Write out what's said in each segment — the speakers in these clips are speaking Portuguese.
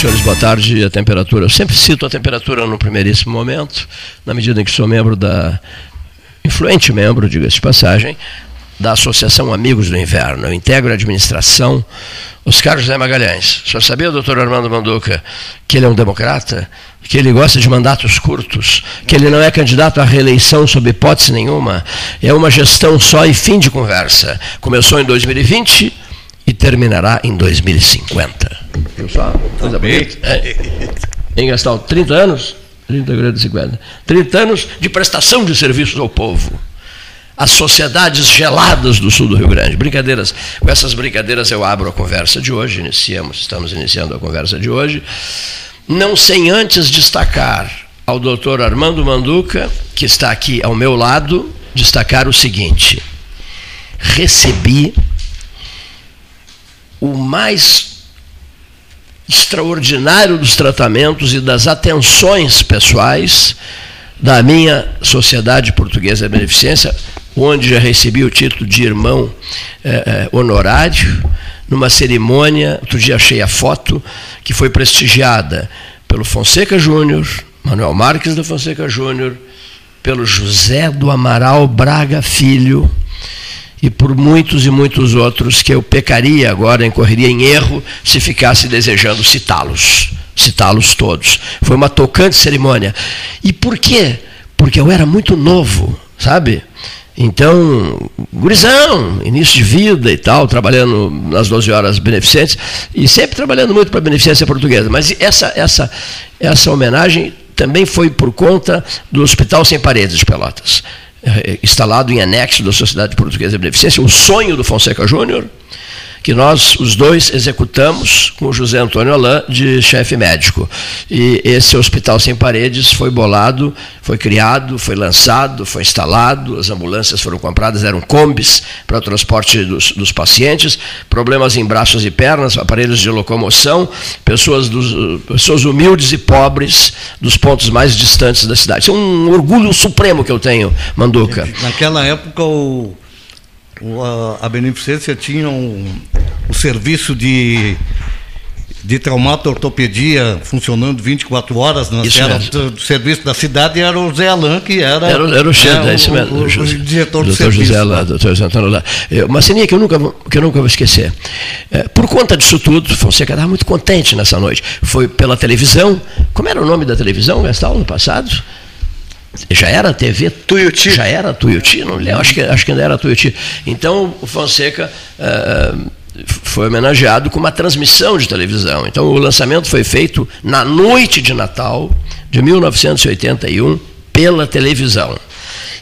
Senhores boa tarde. A temperatura, eu sempre cito a temperatura no primeiríssimo momento, na medida em que sou membro da, influente membro, diga-se de passagem, da Associação Amigos do Inverno. Eu integro a administração. Oscar José Magalhães. O senhor sabia, doutor Armando Manduca, que ele é um democrata? Que ele gosta de mandatos curtos? Que ele não é candidato à reeleição sob hipótese nenhuma? É uma gestão só e fim de conversa. Começou em 2020 e terminará em 2050. Viu só? Coisa bonita. É. Em Gastão, 30 anos? 30 grandes 50. 30 anos de prestação de serviços ao povo. As sociedades geladas do sul do Rio Grande. Brincadeiras. Com essas brincadeiras eu abro a conversa de hoje, iniciamos, estamos iniciando a conversa de hoje. Não sem antes destacar ao doutor Armando Manduca, que está aqui ao meu lado, destacar o seguinte: recebi o mais extraordinário dos tratamentos e das atenções pessoais da minha Sociedade Portuguesa de Beneficência, onde já recebi o título de irmão eh, eh, honorário, numa cerimônia, outro dia achei a foto, que foi prestigiada pelo Fonseca Júnior, Manuel Marques da Fonseca Júnior, pelo José do Amaral Braga Filho, e por muitos e muitos outros que eu pecaria agora, incorreria em erro se ficasse desejando citá-los, citá-los todos. Foi uma tocante cerimônia. E por quê? Porque eu era muito novo, sabe? Então, gurizão, início de vida e tal, trabalhando nas 12 horas beneficentes, e sempre trabalhando muito para a beneficência portuguesa. Mas essa, essa, essa homenagem também foi por conta do Hospital Sem Paredes de Pelotas. Eh, instalado em anexo da Sociedade Portuguesa de Beneficência, o sonho do Fonseca Júnior, que nós, os dois, executamos com o José Antônio Alain de chefe médico. E esse Hospital Sem Paredes foi bolado, foi criado, foi lançado, foi instalado, as ambulâncias foram compradas, eram combis para o transporte dos, dos pacientes, problemas em braços e pernas, aparelhos de locomoção, pessoas, dos, pessoas humildes e pobres dos pontos mais distantes da cidade. Isso é um orgulho supremo que eu tenho, Manduca. Naquela época, o a Beneficência tinha um, um serviço de de traumato-ortopedia funcionando 24 horas, né? Isso era mesmo. do serviço da cidade, era o Zé Alain, que era, Era, o- era o chefe, né, é isso mesmo. o, o, o diretor do serviço. José lá, doutor José Antônio lá. É, Uma ceninha que eu nunca, vou- que eu nunca vou esquecer. É, por conta disso tudo, Fonseca estava muito contente nessa noite. Foi pela televisão. Como era o nome da televisão, Gastal, no passado? Já era TV Tuiuti. Já era Tuiuti? Não lembro, acho que, acho que ainda era Tuiuti. Então, o Fonseca eh, foi homenageado com uma transmissão de televisão. Então, o lançamento foi feito na noite de Natal de 1981 pela televisão.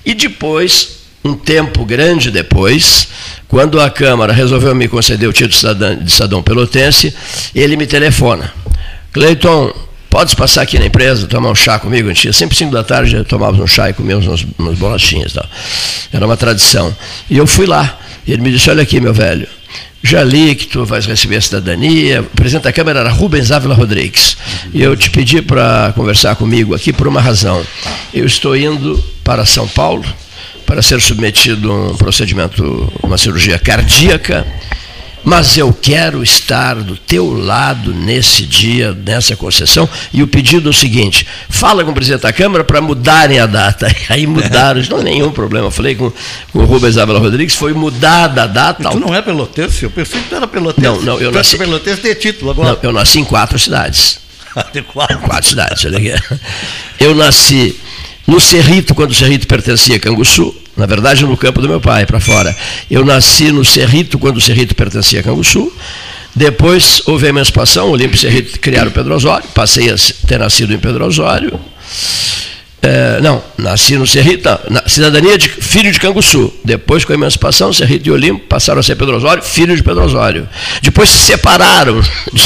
E depois, um tempo grande depois, quando a Câmara resolveu me conceder o título de cidadão, de cidadão pelotense, ele me telefona. Cleiton, podes passar aqui na empresa, tomar um chá comigo? A gente sempre 5 da tarde, tomávamos um chá e comíamos umas, umas bolachinhas. Tal. Era uma tradição. E eu fui lá. E ele me disse, olha aqui, meu velho, já li que tu vais receber a cidadania. O presidente da Câmara era Rubens Ávila Rodrigues. E eu te pedi para conversar comigo aqui por uma razão. Eu estou indo para São Paulo para ser submetido a um procedimento, uma cirurgia cardíaca, mas eu quero estar do teu lado nesse dia, nessa concessão, e o pedido é o seguinte, fala com o presidente da Câmara para mudarem a data. Aí mudaram, não nenhum problema. Falei com, com o Rubens Ávila Rodrigues, foi mudada a data. Tu não é pelotense? Eu pensei que tu era pelotense. Não, não, eu tu nasci- é pelotense de título Não, agora. eu nasci em quatro cidades. De quatro. quatro cidades, olha aqui. Eu nasci no Cerrito, quando o Cerrito pertencia a Canguçu, na verdade no campo do meu pai, para fora. Eu nasci no Cerrito, quando o Cerrito pertencia a Canguçu. Depois houve a emancipação, o Olímpio e o Cerrito criaram Pedro Osório, passei a ter nascido em Pedro Osório. É, não, nasci no Cerrito, não, na cidadania de filho de Canguçu. Depois, com a emancipação, Cerrito e Olimpo passaram a ser Pedro Osório, filho de Pedro Osório. Depois se separaram.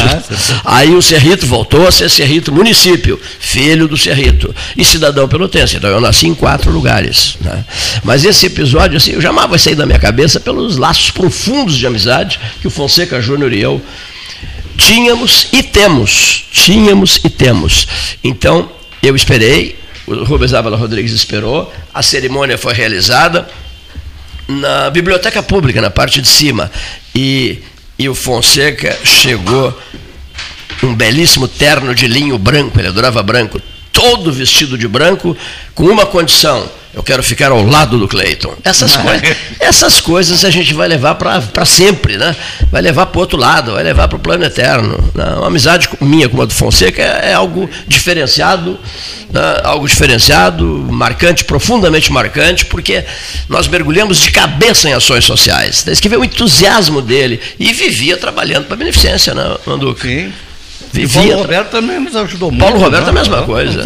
Aí o Cerrito voltou a ser Cerrito município, filho do Cerrito, e cidadão pelotense. Então eu nasci em quatro lugares. né? Mas esse episódio, assim, eu jamais vai sair da minha cabeça pelos laços profundos de amizade que o Fonseca Júnior e eu tínhamos e temos. Tínhamos e temos. Então, eu esperei, o Rubens Ávila Rodrigues esperou, a cerimônia foi realizada na biblioteca pública, na parte de cima. E, e o Fonseca chegou um belíssimo terno de linho branco, ele adorava branco, todo vestido de branco, com uma condição: eu quero ficar ao lado do Cleiton. Essas, coisas, essas coisas a gente vai levar para sempre, né? vai levar para o outro lado, vai levar para o plano eterno. Né? Uma amizade minha com a do Fonseca é, é algo diferenciado, né? algo diferenciado, marcante, profundamente marcante, porque nós mergulhamos de cabeça em ações sociais. Desde que veio o entusiasmo dele e vivia trabalhando para a beneficência, né, Manduca? Sim. Vivia. Paulo Roberto também nos ajudou muito. Paulo Roberto né? a mesma coisa.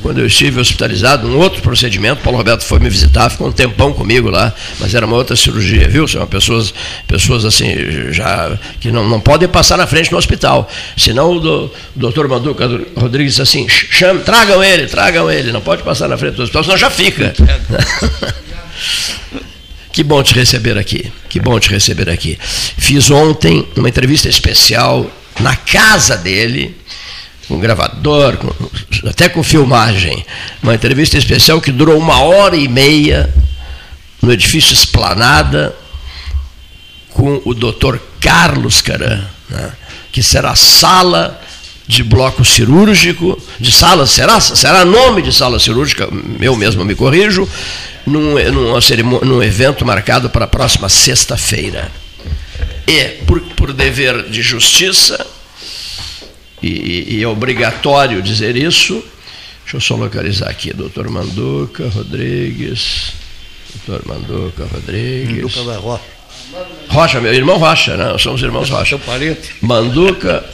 Quando eu estive hospitalizado, um outro procedimento, Paulo Roberto foi me visitar, ficou um tempão comigo lá, mas era uma outra cirurgia, viu? São pessoas, pessoas assim, já que não, não podem passar na frente no hospital. Senão o, do, o doutor Manduca Rodrigues disse assim, chame, tragam ele, tragam ele, não pode passar na frente do hospital, senão já fica. Que bom te receber aqui. Que bom te receber aqui. Fiz ontem uma entrevista especial na casa dele, com gravador, com, até com filmagem. Uma entrevista especial que durou uma hora e meia no edifício Esplanada com o doutor Carlos Caran, né, que será sala de bloco cirúrgico, de sala, será, será nome de sala cirúrgica, eu mesmo me corrijo, num, num, num evento marcado para a próxima sexta-feira. E, por, por dever de justiça, e, e, é obrigatório dizer isso, deixa eu só localizar aqui, doutor Manduca Rodrigues, doutor Manduca Rodrigues. Manduca da Rocha. Rocha, meu irmão Rocha, né? Nós somos irmãos Rocha. Seu parente. Manduca.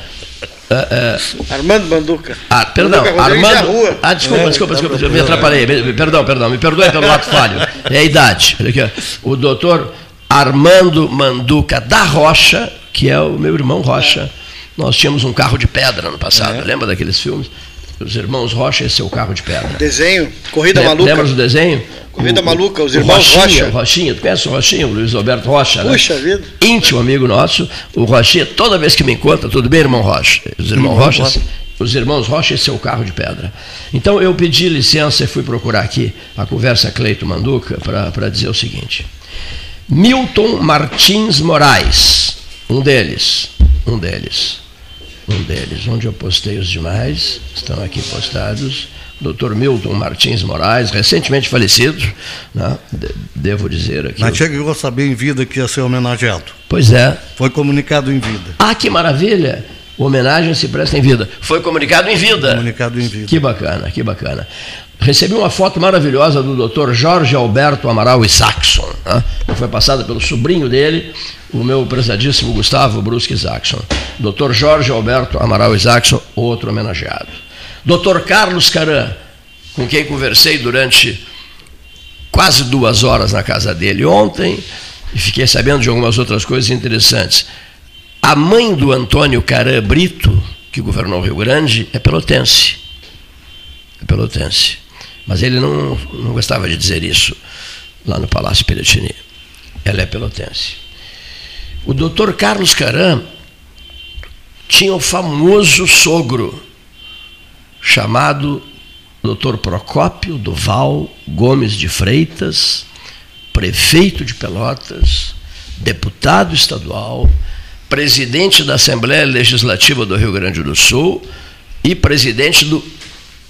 É, é, Armando Manduca. Ah, perdão, Manduca Armando. Ah, desculpa, é, desculpa, desculpa, desculpa, me atrapalhei. Perdão, perdão, me perdoe pelo ato falho. É a idade. Olha aqui, ó. O doutor Armando Manduca da Rocha, que é o meu irmão Rocha. Nós tínhamos um carro de pedra no passado, é. lembra daqueles filmes? Os irmãos Rocha, esse é o carro de pedra. Desenho, Corrida Maluca. Lembra do desenho? Corrida o, Maluca, os irmãos Rochinha, Rocha. Rochinha, tu conhece o Rochinha, o Luiz Alberto Rocha, né? Puxa vida. Íntimo amigo nosso, o Rochinha, toda vez que me encontra, tudo bem, irmão Rocha? Os irmãos irmão Rocha, Rocha, os irmãos Rocha, esse é o carro de pedra. Então eu pedi licença e fui procurar aqui a conversa Cleito Manduca para dizer o seguinte. Milton Martins Moraes, um deles, um deles, um deles, onde eu postei os demais, estão aqui postados. Dr. Milton Martins Moraes, recentemente falecido, né? devo dizer aqui. Mas chegou a saber em vida que ia ser homenageado. Pois é. Foi comunicado em vida. Ah, que maravilha! Homenagem se presta em vida. Foi comunicado em vida. Comunicado em vida. Que bacana, que bacana. Recebi uma foto maravilhosa do Dr. Jorge Alberto Amaral e Saxon, né? que foi passada pelo sobrinho dele, o meu prezadíssimo Gustavo Brusque Saxon. Dr. Jorge Alberto Amaral e Saxon, outro homenageado. Dr. Carlos Caran, com quem conversei durante quase duas horas na casa dele ontem, e fiquei sabendo de algumas outras coisas interessantes. A mãe do Antônio Caran Brito, que governou o Rio Grande, é pelotense. É pelotense. Mas ele não, não gostava de dizer isso lá no Palácio Piratini. Ela é pelotense. O doutor Carlos Caram tinha o famoso sogro, chamado doutor Procópio Duval Gomes de Freitas, prefeito de Pelotas, deputado estadual, presidente da Assembleia Legislativa do Rio Grande do Sul e presidente do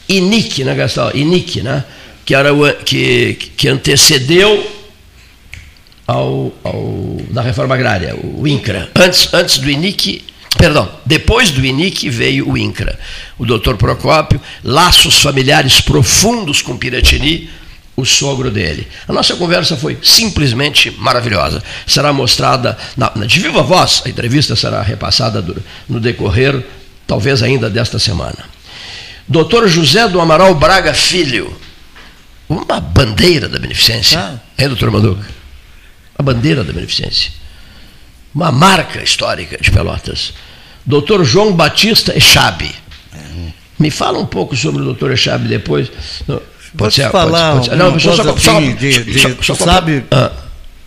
INIC, né, Gastão? INIC, né? Que, era o, que, que antecedeu ao, ao, da reforma agrária, o INCRA. Antes, antes do INIC, perdão, depois do INIC veio o INCRA. O doutor Procópio, laços familiares profundos com Piratini, o sogro dele. A nossa conversa foi simplesmente maravilhosa. Será mostrada na, na, de viva voz, a entrevista será repassada do, no decorrer, talvez ainda desta semana. Doutor José do Amaral Braga Filho, uma bandeira da beneficência. Ah. Hein, doutor Manduca? A bandeira da beneficência. Uma marca histórica de Pelotas. Doutor João Batista Echabe. Me fala um pouco sobre o doutor Echabe depois. Pode ser, falar pode, pode ser. Não, só, só, assim, só, de, só, só, sabe, ah.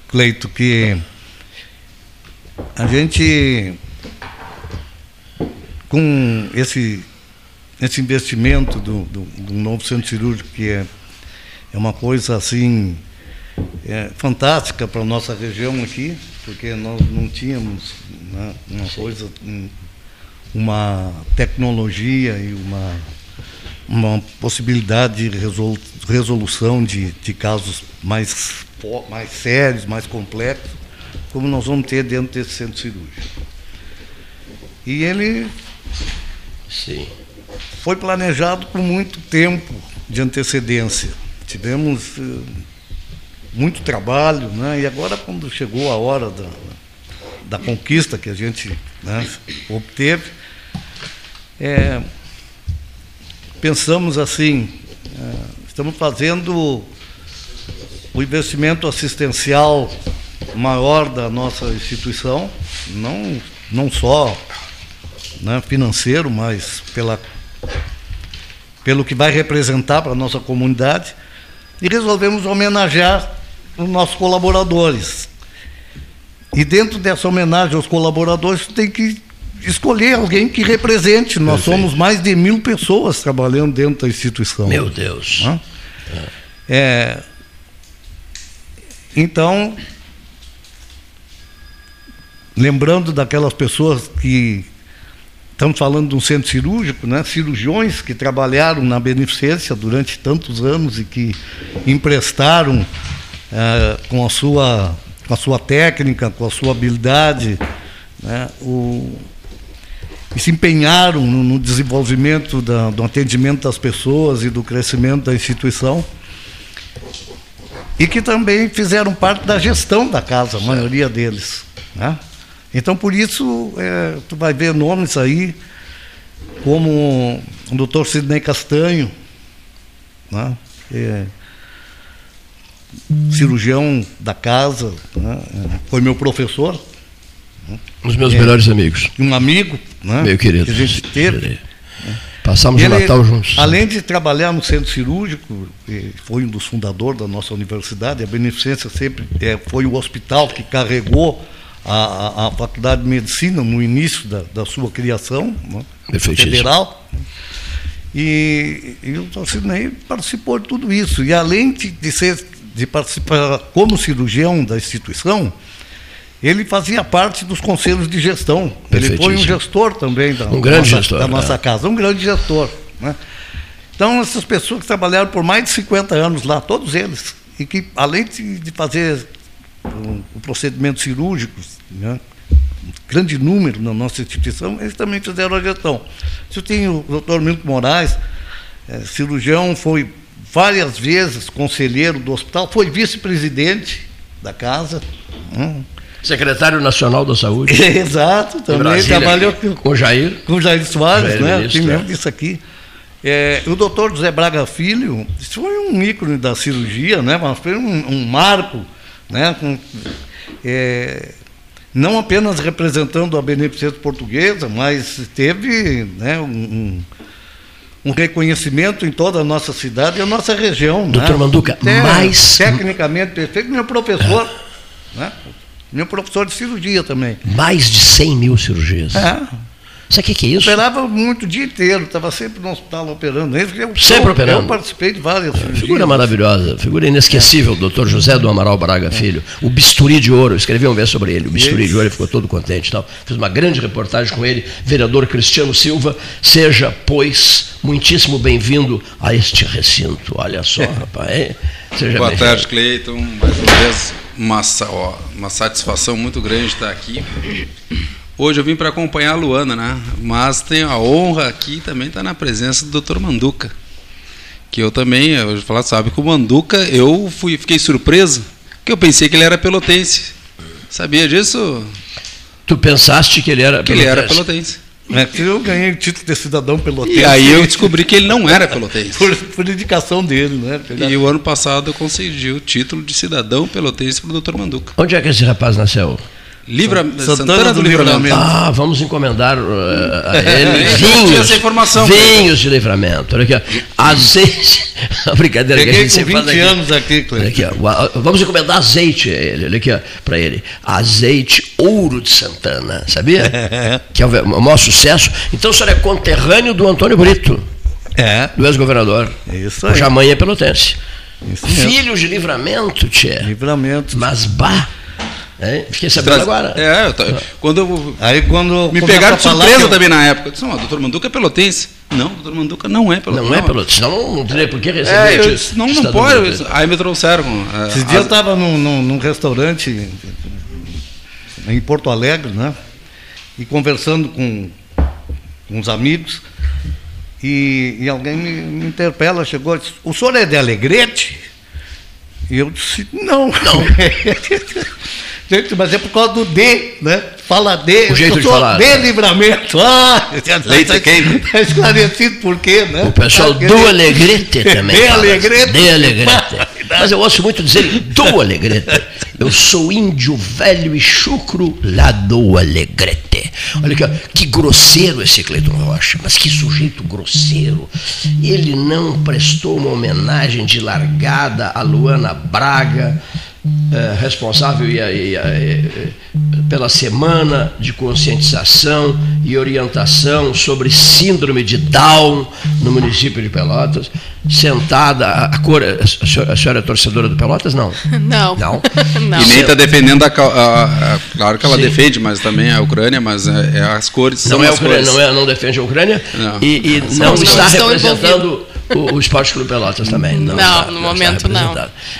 Cleito, que a gente com esse esse investimento do, do, do, novo centro cirúrgico, que é, é uma coisa assim é, fantástica para a nossa região aqui, porque nós não tínhamos né, uma coisa, um, uma tecnologia e uma, uma possibilidade de resolução de, de casos mais, mais sérios, mais complexos, como nós vamos ter dentro desse centro cirúrgico. E ele Sim. Foi planejado com muito tempo de antecedência. Tivemos uh, muito trabalho, né? e agora, quando chegou a hora da, da conquista que a gente né, obteve, é, pensamos assim: é, estamos fazendo o investimento assistencial maior da nossa instituição, não, não só né, financeiro, mas pela, pelo que vai representar para a nossa comunidade, e resolvemos homenagear os nossos colaboradores. E dentro dessa homenagem aos colaboradores, tem que escolher alguém que represente. Nós Perfeito. somos mais de mil pessoas trabalhando dentro da instituição. Meu Deus. É, então, lembrando daquelas pessoas que estamos falando de um centro cirúrgico, né? cirurgiões que trabalharam na beneficência durante tantos anos e que emprestaram é, com, a sua, com a sua técnica, com a sua habilidade, né? o, e se empenharam no, no desenvolvimento da, do atendimento das pessoas e do crescimento da instituição e que também fizeram parte da gestão da casa, a maioria deles. Né? Então, por isso, é, tu vai ver nomes aí, como o doutor Sidney Castanho, né? é, cirurgião da casa, né? foi meu professor. Né? Um dos meus é, melhores amigos. Um amigo, né? meu querido. Que a gente teve. Passamos o Natal juntos. Além de trabalhar no centro cirúrgico, foi um dos fundadores da nossa universidade, a Beneficência sempre é, foi o hospital que carregou a, a, Faculdade de Medicina no início da, da sua criação, né, federal. E, e o Torcinei participou de tudo isso. E além de, de, ser, de participar como cirurgião da instituição, ele fazia parte dos conselhos de gestão. Ele foi um gestor também da, um grande nossa, gestor, da nossa é. casa, um grande gestor. Né? Então, essas pessoas que trabalharam por mais de 50 anos lá, todos eles, e que, além de, de fazer o, procedimento cirúrgico, né? um grande número na nossa instituição, eles também fizeram a gestão. Eu tenho o doutor Milton Moraes, é, cirurgião, foi várias vezes conselheiro do hospital, foi vice-presidente da casa. Né? Secretário Nacional da Saúde. Exato, também Brasília, trabalhou com, com Jair. Com Jair Soares, Jair né? Tem mesmo disso aqui. É, o doutor José Braga Filho, isso foi um ícone da cirurgia, né? mas foi um, um marco né, com, é, não apenas representando a beneficência portuguesa, mas teve né, um, um, reconhecimento em toda a nossa cidade e a nossa região. Né. Doutor né? Manduca, Até, mais. Tecnicamente perfeito, meu professor, né, meu professor de cirurgia também. Mais de 100 mil cirurgias. É. Sabe o que, que é isso? Operava muito o dia inteiro, estava sempre no hospital operando. Eu, sempre operando? Eu participei de várias é, Figura maravilhosa, figura inesquecível, é. doutor José do Amaral Braga é. Filho. O bisturi de ouro, escrevi um vez sobre ele, o bisturi de ouro, ele ficou todo contente tal. Fiz uma grande reportagem com ele, vereador Cristiano Silva. Seja, pois, muitíssimo bem-vindo a este recinto. Olha só, rapaz. Seja Boa tarde, Cleiton. Mais uma vez, uma, ó, uma satisfação muito grande estar aqui. Hoje eu vim para acompanhar a Luana, né? Mas tenho a honra aqui também estar tá na presença do Dr. Manduca. Que eu também, eu vou falar, sabe que o Manduca, eu fui, fiquei surpreso, que eu pensei que ele era pelotense. Sabia disso? Tu pensaste que ele era que pelotense? ele era pelotense. É que eu ganhei o título de cidadão pelotense. E aí eu descobri que ele não era pelotense. por, por, indicação dele, né? E o ano passado eu consegui o título de cidadão pelotense para o Dr. Manduca. Onde é que esse rapaz nasceu? Livra, Santana, Santana do, do Livramento. Livramento. Ah, vamos encomendar uh, a ele vinhos, informação, vinhos de livramento. Olha aqui, azeite. a brincadeira Peguei que a gente com 20 aqui. anos aqui, aqui ó, Vamos encomendar azeite a ele, olha aqui, para ele. Azeite ouro de Santana, sabia? que é o maior sucesso. Então o senhor é conterrâneo do Antônio Brito. É. Do ex-governador. Isso aí. Cuja mãe é pelotense. Filhos de livramento, Tchê. Livramento. Mas bah É, fiquei sabendo Traz... agora. É, eu tô... quando eu... Aí quando me pegaram de surpresa eu... também na época. Eu disse, não, o doutor Manduca é pelotense. Não, o doutor Manduca não é pelotense. Não, é pelotense, não, não teria por que receber. É, eu, não, não pode. Aí me trouxeram. É, Esses dias eu estava num, num, num, restaurante em Porto Alegre, né? E conversando com, com uns amigos. E, e alguém me, me interpela, chegou e disse, o senhor é de Alegrete? E eu disse, não. Não. Gente, mas é por causa do D, né? Fala D. O jeito de falar. D livramento. Ah, Leite tá, quente. Está esclarecido por quê, né? O pessoal do Alegrete também. D Alegrete. D Alegrete. Mas eu ouço muito dizer do Alegrete. Eu sou índio velho e chucro lá do Alegrete. Olha aqui, que grosseiro esse Cleiton Rocha, mas que sujeito grosseiro. Ele não prestou uma homenagem de largada a Luana Braga é, responsável e, e, e, pela semana de conscientização e orientação sobre síndrome de Down no município de Pelotas, sentada, a, cor, a, senhora, a senhora é torcedora do Pelotas? Não. Não. Não. não. E nem está defendendo a, a, Claro que ela Sim. defende, mas também a Ucrânia, mas é, é as cores. Não é a Ucrânia, não, é, não defende a Ucrânia não. e, e não, não está representando o, o Esporte Clube Pelotas também. Não, não tá, no momento não.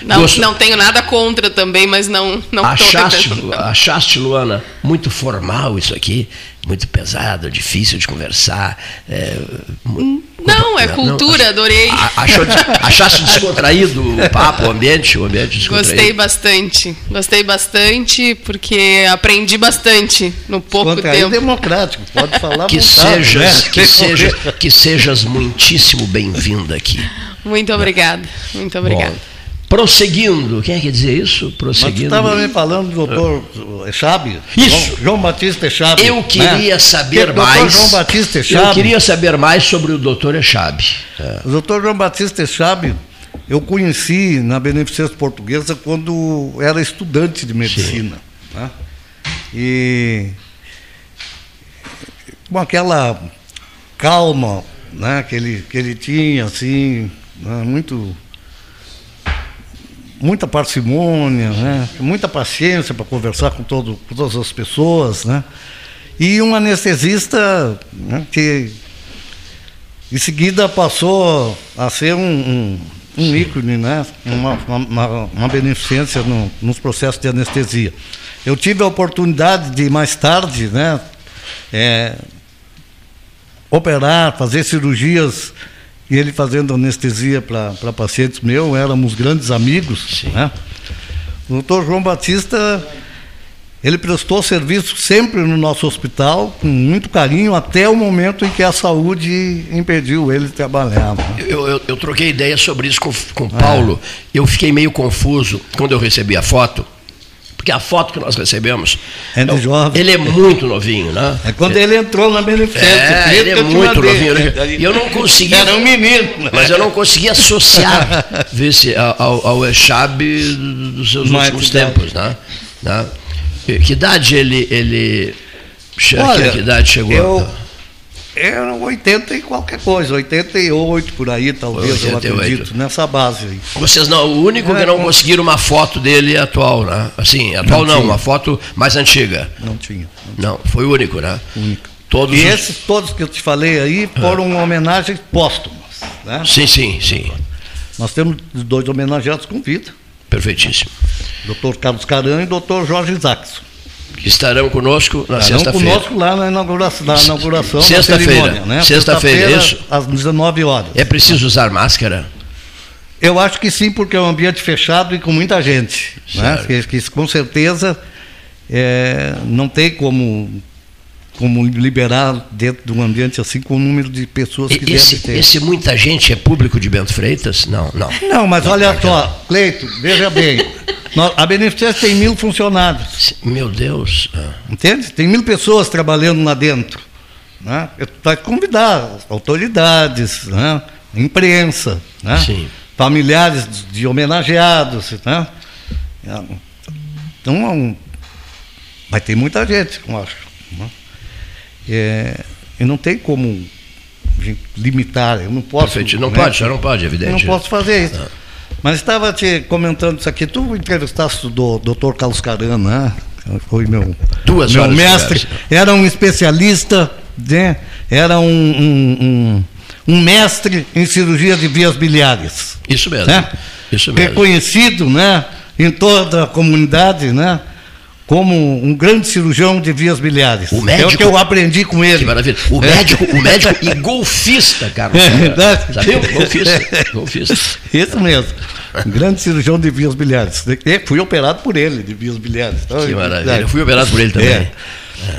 Não, não tenho nada contra também, mas não não achaste, achaste, Luana, muito formal isso aqui, muito pesado, difícil de conversar. É, não, é cultura, não, adorei. Achou, achaste descontraído o papo, o ambiente, o ambiente descontraído? Gostei bastante, gostei bastante porque aprendi bastante no pouco tempo. democrático, pode falar que vontade, sejas, né? que, seja, que sejas muitíssimo bem-vinda aqui. Muito obrigada, muito obrigada. Bom, Prosseguindo, quem é que dizer isso? Prosseguindo. Mas estava me falando do doutor Echabe? Isso. João, João Batista Echabe. Eu queria né? saber mais. Doutor João Batista Echabe. Eu queria saber mais sobre o doutor Echabe. É. O doutor João Batista Echabe, eu conheci na Beneficência Portuguesa quando era estudante de medicina. Né? E com aquela calma né, que, ele, que ele tinha, assim, né, muito muita parcimônia, né? muita paciência para conversar com, todo, com todas as pessoas, né? E um anestesista né, que em seguida passou a ser um, um, um ícone, né? uma, uma, uma beneficência no, nos processos de anestesia. Eu tive a oportunidade de, mais tarde, né, é, operar, fazer cirurgias e ele fazendo anestesia para pacientes meus, éramos grandes amigos. Né? O doutor João Batista, ele prestou serviço sempre no nosso hospital, com muito carinho, até o momento em que a saúde impediu ele de trabalhar. Né? Eu, eu, eu, troquei ideia sobre isso com, com o Paulo, é. eu fiquei meio confuso quando eu recebi a foto porque a foto que nós recebemos. É de jovem. Ele é muito novinho, né? É quando ele entrou na beneficência. É, ele é muito novinho. E eu não conseguia. Era um menino. Mas eu não conseguia associar se ao, ao Echab dos seus Mais últimos tempos, né? né? Que idade ele. ele Olha, que idade chegou? Eu, era 80 e qualquer coisa, 88 por aí, talvez, 88. eu acredito, nessa base aí. Vocês não, o único que não conseguiram uma foto dele é atual, né? Assim, atual não, não uma foto mais antiga. Não tinha. Não, não foi o único, né? Único. Todos e os... esses todos que eu te falei aí foram ah. homenagens póstumas, né? Sim, sim, sim. Nós temos dois homenageados com vida. Perfeitíssimo. Dr. Carlos Caran e Dr. Jorge Isaacson que estarão conosco na sexta-feira. Estarão conosco lá na inauguração, na inauguração sexta-feira, né? Sexta-feira, sexta isso? Às 19 horas. É preciso usar máscara? Eu acho que sim, porque é um ambiente fechado e com muita gente. Né? Que, que, com certeza é, não tem como, como liberar dentro de um ambiente assim com o número de pessoas que esse, deve ter. Esse muita gente é público de Bento Freitas? Não, não. Não, mas não, olha só, Cleito, veja bem. A Beneficência tem mil funcionários. Meu Deus. Ah. Entende? Tem mil pessoas trabalhando lá dentro. Né? Vai convidar autoridades, né? imprensa, né? familiares de homenageados. Né? Então, vai ter muita gente, eu acho. Né? É, e não tem como limitar, eu não posso. Perfeito. Não né? pode, já não pode, evidente. Eu não posso fazer isso. Mas estava te comentando isso aqui, tu entrevistaste o doutor Carlos Caran, né? Foi meu, Duas meu mestre. Era um especialista, né? era um, um, um- um mestre em cirurgia de vias biliares. Isso mesmo. né? Isso mesmo. Reconhecido né, em toda a comunidade né, como um grande cirurgião de vias biliares. O É o médico- que eu aprendi com ele. Que maravilha. O É. médico, o médico e golfista, Carlos. É verdade. Sabia? Golfista. Golfista. Isso mesmo. Um grande cirurgião de vias biliares. E fui operado por ele, de vias biliares. Então, Que é maravilha. Eu fui operado por ele também. É.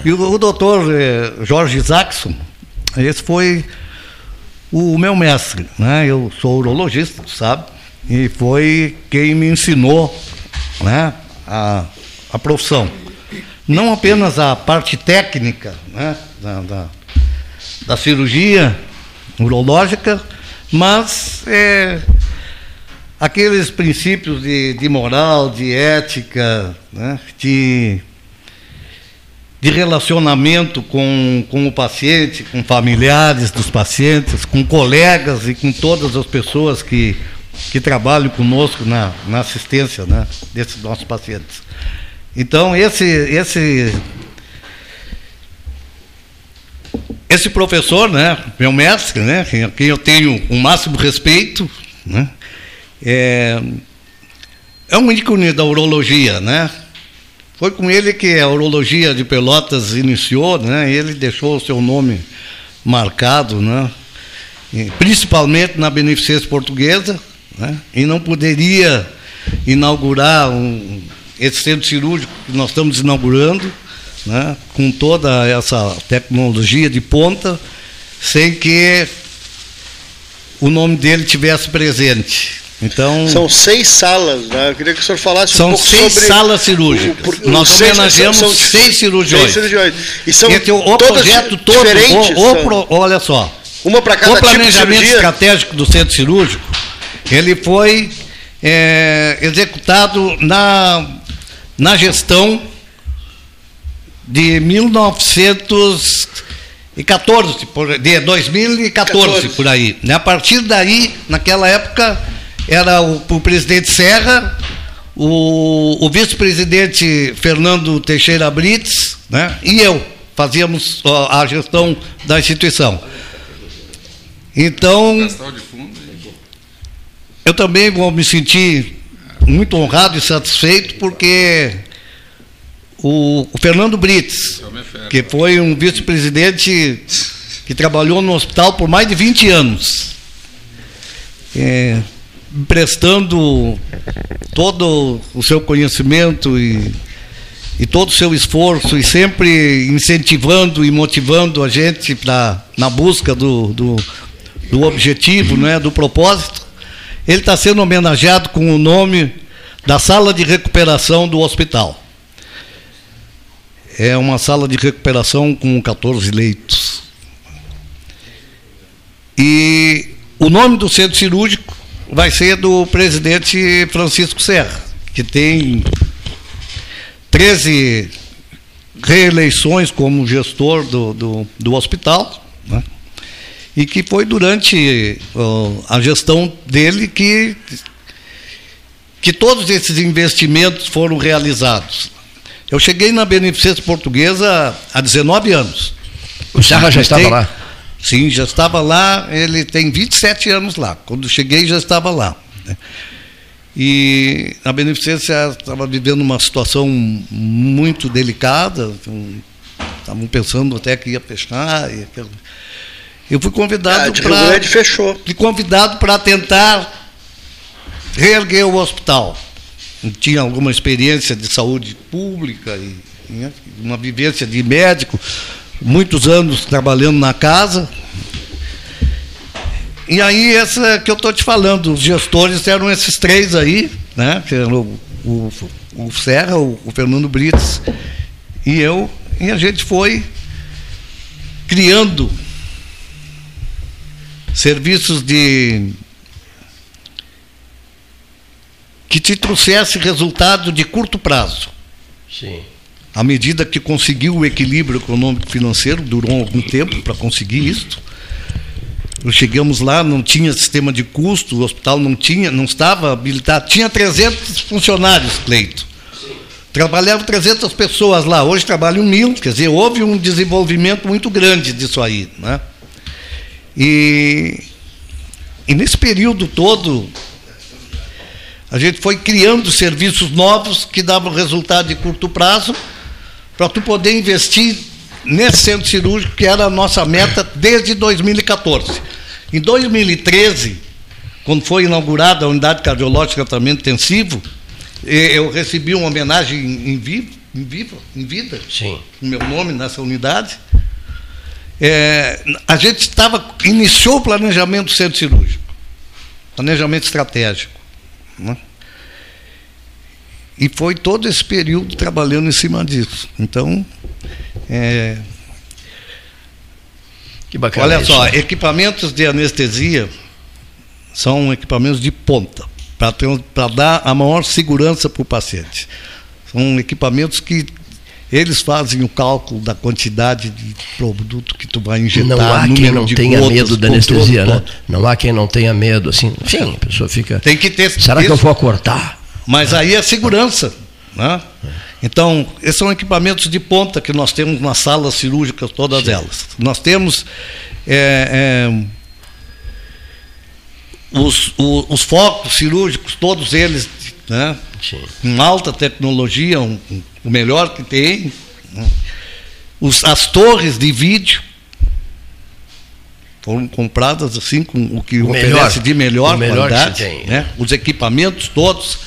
E o, o doutor eh, Jorge Isaacson, esse foi o meu mestre. Né? Eu sou urologista, sabe? E foi quem me ensinou né, a, a profissão. Não apenas a parte técnica né, da, da, da cirurgia urológica, mas eh, aqueles princípios de, de moral, de ética, né, de de relacionamento com, com o paciente, com familiares dos pacientes, com colegas e com todas as pessoas que, que trabalham conosco na, na assistência né, desses nossos pacientes. Então, esse, esse, esse professor, né, meu mestre, né, a quem eu tenho o máximo respeito, né, é, é um ícone da urologia, né? Foi com ele que a urologia de Pelotas iniciou, né? Ele deixou o seu nome marcado, né? Principalmente na beneficência portuguesa, né? E não poderia inaugurar um, esse centro cirúrgico que nós estamos inaugurando, né? Com toda essa tecnologia de ponta, sem que o nome dele tivesse presente. Então São seis salas, né? Eu queria que o senhor falasse São um pouco seis sobre... salas cirúrgicas. o- por- Nós seis- homenageamos são- seis cirurgiões. Seis cirurgiões. E são Esse, o todas projeto todo, diferentes. o, o são- olha só, Uma para cada o tipo planejamento cirurgia. estratégico do centro cirúrgico, ele foi é, executado na, na gestão de 1914, por, de 2014, 14. por aí. né? A partir daí, naquela época, era o, o presidente Serra, o, o vice-presidente Fernando Teixeira Brits, né? e eu fazíamos a gestão da instituição. Então, eu também vou me sentir muito honrado e satisfeito porque o, o Fernando me ferro. que foi um vice-presidente que trabalhou no hospital por mais de 20 anos, é, prestando todo o seu conhecimento e, e todo o seu esforço e sempre incentivando e motivando a gente pra, na busca do, do, do objetivo, né, do propósito. Ele está sendo homenageado com o nome da sala de recuperação do hospital. É uma sala de recuperação com 14 leitos. E o nome do centro cirúrgico vai ser do presidente Francisco Serra, que tem 13 reeleições como gestor do, do, do hospital? E que foi durante ó, a gestão dele que, que todos esses investimentos foram realizados. Eu cheguei na Beneficência Portuguesa há 19 anos. O Serra já estava lá. Sim, já estava lá, ele tem 27 anos lá. Quando cheguei já estava lá. né? E a Beneficência estava vivendo uma situação muito delicada, então, estavam pensando até que ia fechar. e aquilo. Eu fui Ah, convidado Rio para Grande fechou. fui convidado para tentar reerguer o hospital. Tinha alguma experiência de saúde pública e né, uma vivência de médico, muitos anos trabalhando na casa. E aí, essa que eu estou te falando, os gestores eram esses três aí, né? O, o, o Serra, o, o Fernando Brits e eu, e a gente foi criando serviços de que te trouxesse resultado de curto prazo. Sim. À medida que conseguiu o equilíbrio econômico financeiro, durou algum tempo para conseguir isso. Chegamos lá, não tinha sistema de custo, o hospital não tinha, não estava habilitado. Tinha 300 funcionários, Cleito. Trabalhavam 300 pessoas lá, hoje trabalham mil, quer dizer, houve um desenvolvimento muito grande disso aí. Né? E, e nesse período todo, a gente foi criando serviços novos que davam resultado de curto prazo, para tu poder investir nesse centro cirúrgico, que era a nossa meta desde 2014. Em 2013, quando foi inaugurada a unidade cardiológica de tratamento intensivo, eu recebi uma homenagem em vivo, em vivo, em vida, Sim. o meu nome nessa unidade. É, a gente estava iniciou o planejamento do centro cirúrgico, planejamento estratégico, né? e foi todo esse período trabalhando em cima disso. Então, é, Que bacana. olha isso, só, né? equipamentos de anestesia são equipamentos de ponta para dar a maior segurança para o paciente. São equipamentos que eles fazem o cálculo da quantidade de produto que tu vai injetar, Não há quem não tenha gotas, medo da anestesia, né? Não há quem não tenha medo, assim. Enfim, a pessoa fica. Tem que ter Será que eu isso. vou cortar? Mas aí é segurança. Né? Então, esses são equipamentos de ponta que nós temos nas salas cirúrgicas, todas elas. Nós temos é, é, os, o- os focos cirúrgicos, todos eles né? Sim. com alta tecnologia, um- um- o melhor que tem. né? Os, as torres de vídeo foram compradas assim com o que O oferece melhor. de melhor, O melhor qualidade, tem. né? Os equipamentos todos.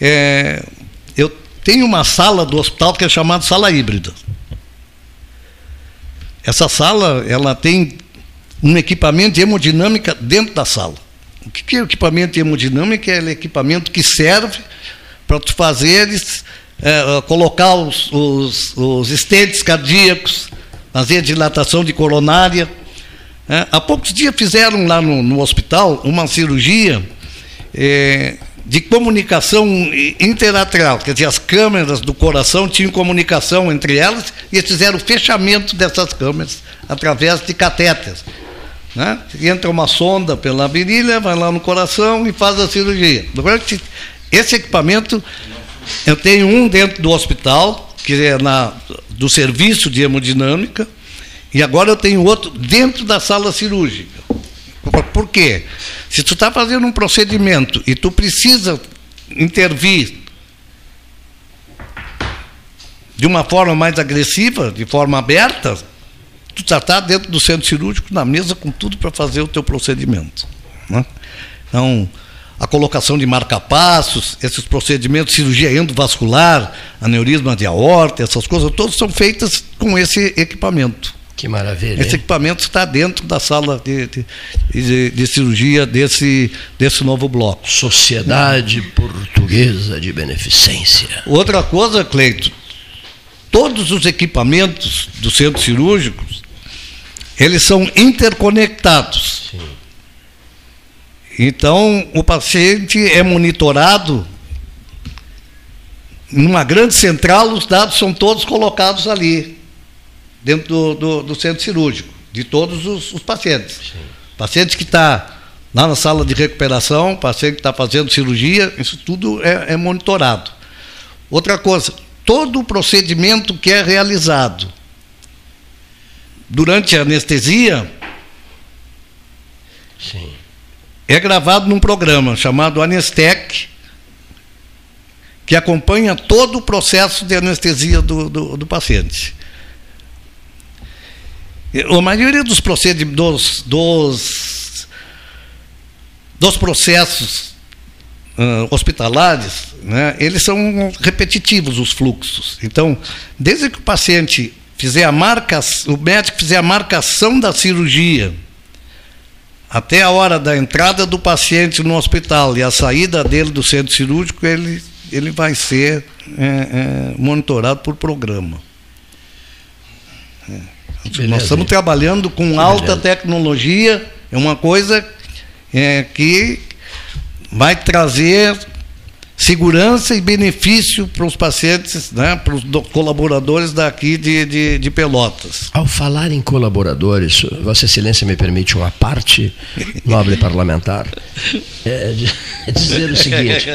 É, eu tenho uma sala do hospital que é chamada sala híbrida. Essa sala ela tem um equipamento de hemodinâmica dentro da sala. O que é o equipamento de hemodinâmica? É o equipamento que serve para tu fazeres, é, colocar os, os, os estentes cardíacos, fazer dilatação de coronária. É, há poucos dias fizeram lá no, no hospital uma cirurgia é, de comunicação interatrial, quer dizer, as câmeras do coração tinham comunicação entre elas e eles fizeram o fechamento dessas câmeras através de catéteres. Né? Entra uma sonda pela virilha, vai lá no coração e faz a cirurgia. Esse equipamento, eu tenho um dentro do hospital, que é na, do serviço de hemodinâmica, e agora eu tenho outro dentro da sala cirúrgica. Por- quê? Se tu está fazendo um procedimento e tu precisa intervir de uma forma mais agressiva, de forma aberta, tu já está dentro do centro cirúrgico na mesa com tudo para fazer o teu procedimento. né? Então, a colocação de marca-passos, esses procedimentos, cirurgia endovascular, aneurisma de aorta, essas coisas todas são feitas com esse equipamento. Que maravilha. Esse hein? equipamento está dentro da sala de, de- de- de cirurgia desse, desse novo bloco. Sociedade Portuguesa de Beneficência. Outra coisa, Cleito, todos os equipamentos do centro cirúrgico, eles são interconectados. Então, o paciente é monitorado numa grande central, os dados são todos colocados ali, dentro do, do- do centro cirúrgico, de todos os, os pacientes. Paciente que está lá na sala de recuperação, paciente que está fazendo cirurgia, isso tudo é, é monitorado. Outra coisa, todo o procedimento que é realizado durante a anestesia Sim. É gravado num programa chamado Anestec, que acompanha todo o processo de anestesia do, do, do paciente. A maioria dos procedimentos, dos, dos, dos processos ah, hospitalares, né, eles são repetitivos os fluxos. Então, desde que o paciente fizer a marca, o médico fizer a marcação da cirurgia, até a hora da entrada do paciente no hospital e a saída dele do centro cirúrgico, ele, ele vai ser é, é, monitorado por programa. É. Nós estamos trabalhando com Que alta beleza. tecnologia, é uma coisa é, que vai trazer segurança e benefício para os pacientes, né, para os do- colaboradores daqui de, de, de Pelotas. Ao falar em colaboradores, Vossa Excelência me permite uma parte nobre parlamentar é, é dizer o seguinte: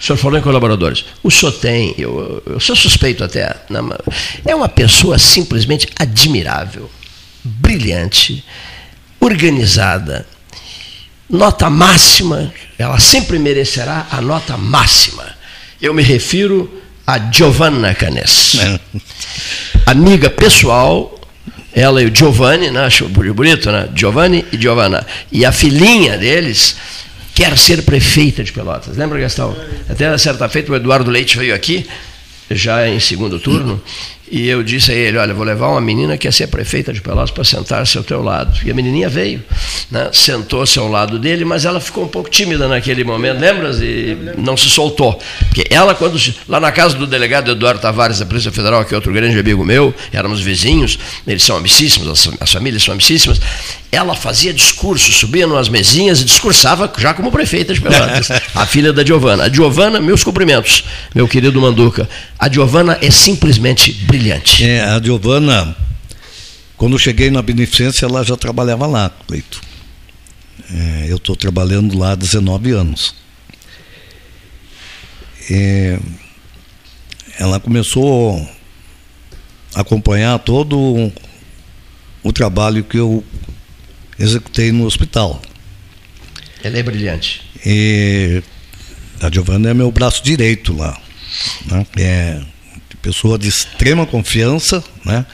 o senhor falou em colaboradores. O senhor tem, eu, eu sou suspeito até, mas é uma pessoa simplesmente admirável, brilhante, organizada, nota máxima, ela sempre merecerá a nota máxima. Eu me refiro a Giovanna Canes né? amiga pessoal, ela e o Giovanni, né? acho bonito, né? Giovanni e Giovanna. E a filhinha deles quer ser prefeita de Pelotas. Lembra, Gastão? Até certa feita o Eduardo Leite veio aqui, já em segundo turno, e eu disse a ele, olha, vou levar uma menina que quer ser prefeita de Pelotas para sentar-se ao teu lado. E a menininha veio, né? sentou-se ao lado dele, mas ela ficou um pouco tímida naquele momento, lembras? E não se soltou. Porque ela, quando se- lá na casa do delegado Eduardo Tavares da Polícia Federal, que é outro grande amigo meu, éramos vizinhos, eles são amicíssimos, as, as famílias são amicíssimas, ela fazia discurso, subia nas mesinhas e discursava já como prefeita de Pelotas. a filha da Giovana. A Giovana, meus cumprimentos, meu querido Manduca. A Giovana é simplesmente brilhante. É, a Giovana, quando eu cheguei na Beneficência, ela já trabalhava lá, Cleito. É, eu estou trabalhando lá há 19 anos. É, ela começou a acompanhar todo o, o trabalho que eu executei no hospital. Ela é brilhante. E a Giovana é meu braço direito lá. Né? É pessoa de extrema confiança, né?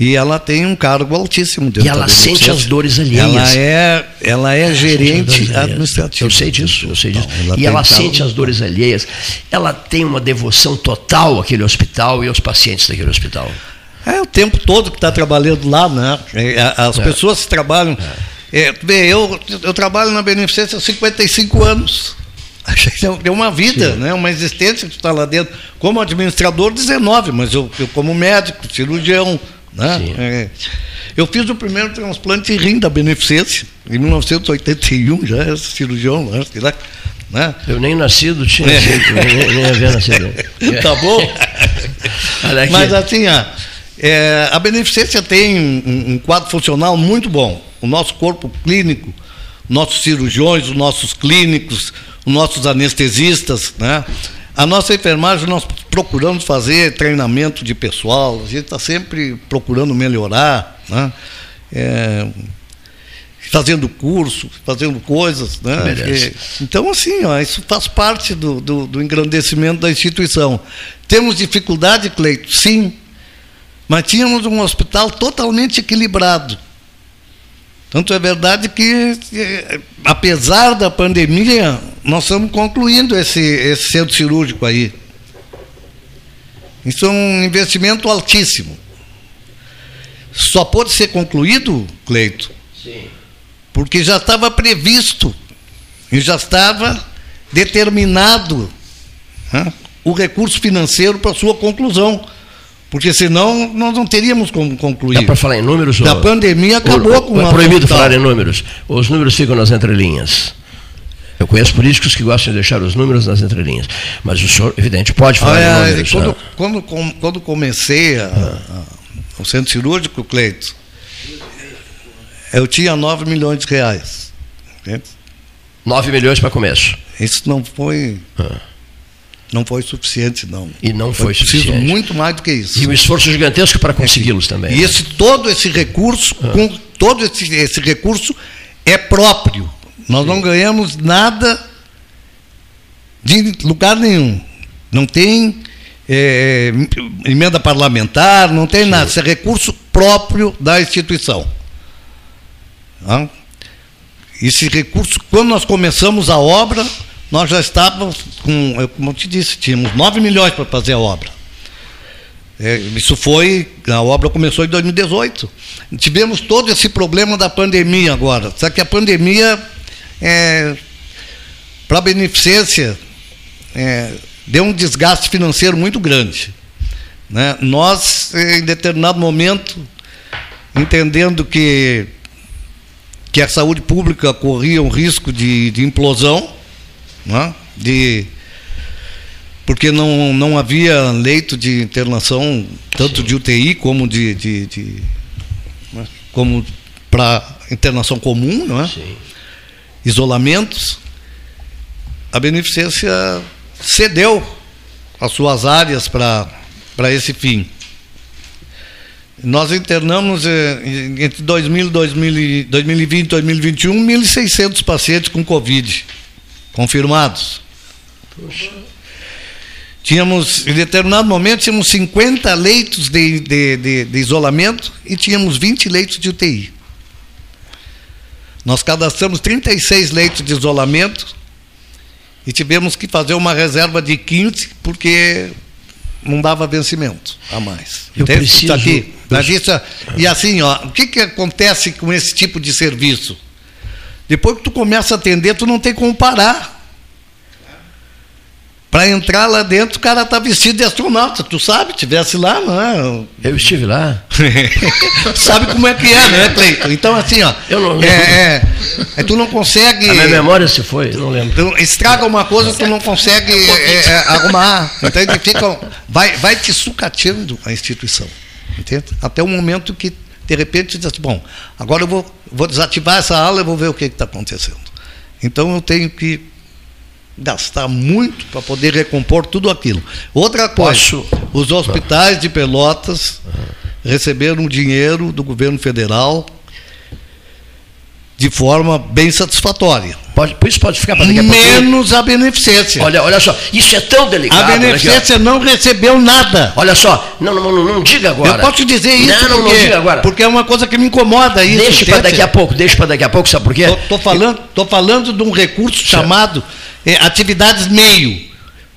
E ela tem um cargo altíssimo dentro E ela sente as dores alheias. Ela é, ela é gerente administrativa. Eu sei disso, eu sei disso. Então, e tem ela sente as dores alheias. Ela tem uma devoção total àquele hospital e aos pacientes daquele hospital. É o tempo todo que está trabalhando lá, né? É, As pessoas que trabalham. É, vê, eu, eu trabalho na Beneficência há 55 anos. É uma vida, né? uma existência que está lá dentro. Como administrador, 19, mas eu, eu como médico, cirurgião. Né? É, eu fiz o primeiro transplante de rim da Beneficência, em 1981, já era cirurgião, né? sei lá, né? Eu nem nascido tinha É. nem, nem havia nascido. Tá bom? Mas assim, ó, é, a beneficência tem um, um quadro funcional muito bom. O nosso corpo clínico, nossos cirurgiões, os nossos clínicos, os nossos anestesistas, né? A nossa enfermagem, nós procuramos fazer treinamento de pessoal, a gente está sempre procurando melhorar, né? É, fazendo curso, fazendo coisas, né? Merece. Então, assim, ó, isso faz parte do, do, do engrandecimento da instituição. Temos dificuldade, Cleito? Sim. Mas tínhamos um hospital totalmente equilibrado. Tanto é verdade que, eh, apesar da pandemia, nós estamos concluindo esse, esse centro cirúrgico aí. Isso é um investimento altíssimo. Só pode ser concluído, Cleito, Sim. porque já estava previsto e já estava determinado né, o recurso financeiro para sua conclusão. Porque senão nós não teríamos como concluir. Dá para falar em números? Da ou- pandemia acabou ou- com o É proibido falar em números. Os números ficam nas entrelinhas. Eu conheço políticos que gostam de deixar os números nas entrelinhas. Mas o senhor, evidente, pode falar em Olha, números. quando, né? quando, com- quando comecei a- a- o centro cirúrgico, Cleito, eu tinha 9 milhões de reais. entende? 9 milhões para começo. Isso não foi, Ah. não foi suficiente, não. E não foi preciso suficiente. muito mais do que isso. E um esforço gigantesco para consegui-los também. E esse, todo esse recurso, Ah. com todo esse, esse recurso é próprio. Nós não ganhamos nada de lugar nenhum. Não tem eh, emenda parlamentar, não tem nada. Isso é recurso próprio da instituição. Esse recurso, quando nós começamos a obra, nós já estávamos com, eu- como eu te disse, tínhamos 9 milhões para fazer a obra. É, isso foi, a obra começou em 2018. Tivemos todo esse problema da pandemia agora. Só que a pandemia, é, para a beneficência, é, deu um desgaste financeiro muito grande. né? Nós, em determinado momento, entendendo que, que a saúde pública corria um risco de, de implosão, né? de porque não, não havia leito de internação, tanto de UTI como de, de, de né, como para internação comum, não é? Sim. Isolamentos, a beneficência cedeu as suas áreas para esse fim. Nós internamos eh, entre 2000, 2000, 2020 e 2021 1.600 pacientes com Covid confirmados. Puxa. Tínhamos, em determinado momento, tínhamos 50 leitos de, de, de, de isolamento e tínhamos 20 leitos de UTI. Nós cadastramos 36 leitos de isolamento e tivemos que fazer uma reserva de 15 porque não dava vencimento a mais. Eu Entende? preciso- Isso aqui, na lista- e assim, ó, o que, que acontece com esse tipo de serviço? Depois que tu começa a atender, tu não tem como parar. Para entrar lá dentro, o cara tá vestido de astronauta. Tu sabe, tivesse lá, não é? Eu estive lá. sabe como é que é, né, Cleiton? Então, assim, ó. Eu não lembro. é, é, é, tu não consegue. A minha memória se foi, eu não lembro. Tu estraga uma coisa, tu não consegue é, é, arrumar. Entende? Fica, vai, vai te sucateando a instituição. Entende? Até o momento que, de repente, diz assim, bom, agora eu vou, vou desativar essa aula e vou ver o que está acontecendo. Então eu tenho que gastar muito para poder recompor tudo aquilo. Outra coisa, Posso- os hospitais de Pelotas receberam dinheiro do governo federal de forma bem satisfatória. Pode, por isso pode ficar para daqui a. Menos a beneficência. Olha, olha só, isso é tão delicado. a ó. beneficência não recebeu nada. Olha só, não, não, não, não diga agora. Eu posso dizer isso Não, não, porque, não diga agora. porque é uma coisa que me incomoda isso. Deixa para daqui a pouco, deixa para daqui a pouco, sabe por quê? Tô, tô falando, tô falando de um recurso chamado eh, atividades meio.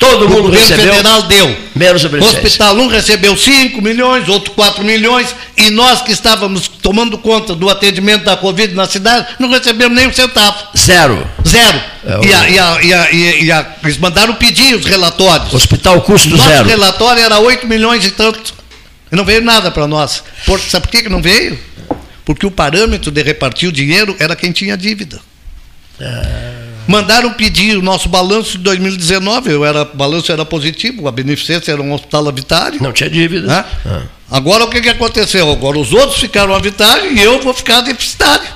Todo O mundo governo recebeu federal deu. menos O hospital um recebeu 5 milhões, outro 4 milhões, e nós que estávamos tomando conta do atendimento da Covid na cidade, não recebemos nem um centavo. Zero. Zero. É, o- E, a- e a- e a- e- a- eles mandaram pedir os relatórios. Hospital custo Nosso zero. relatório era 8 milhões e tanto. E não veio nada para nós. Por, sabe por que que não veio? Porque o parâmetro de repartir o dinheiro era quem tinha dívida. Mandaram pedir o nosso balanço de 2019, eu era, o balanço era positivo, a beneficência era um hospital habitário. Não tinha dívida. né? Ah. Agora o que, que aconteceu? Agora os outros ficaram habitários e eu vou ficar deficitário.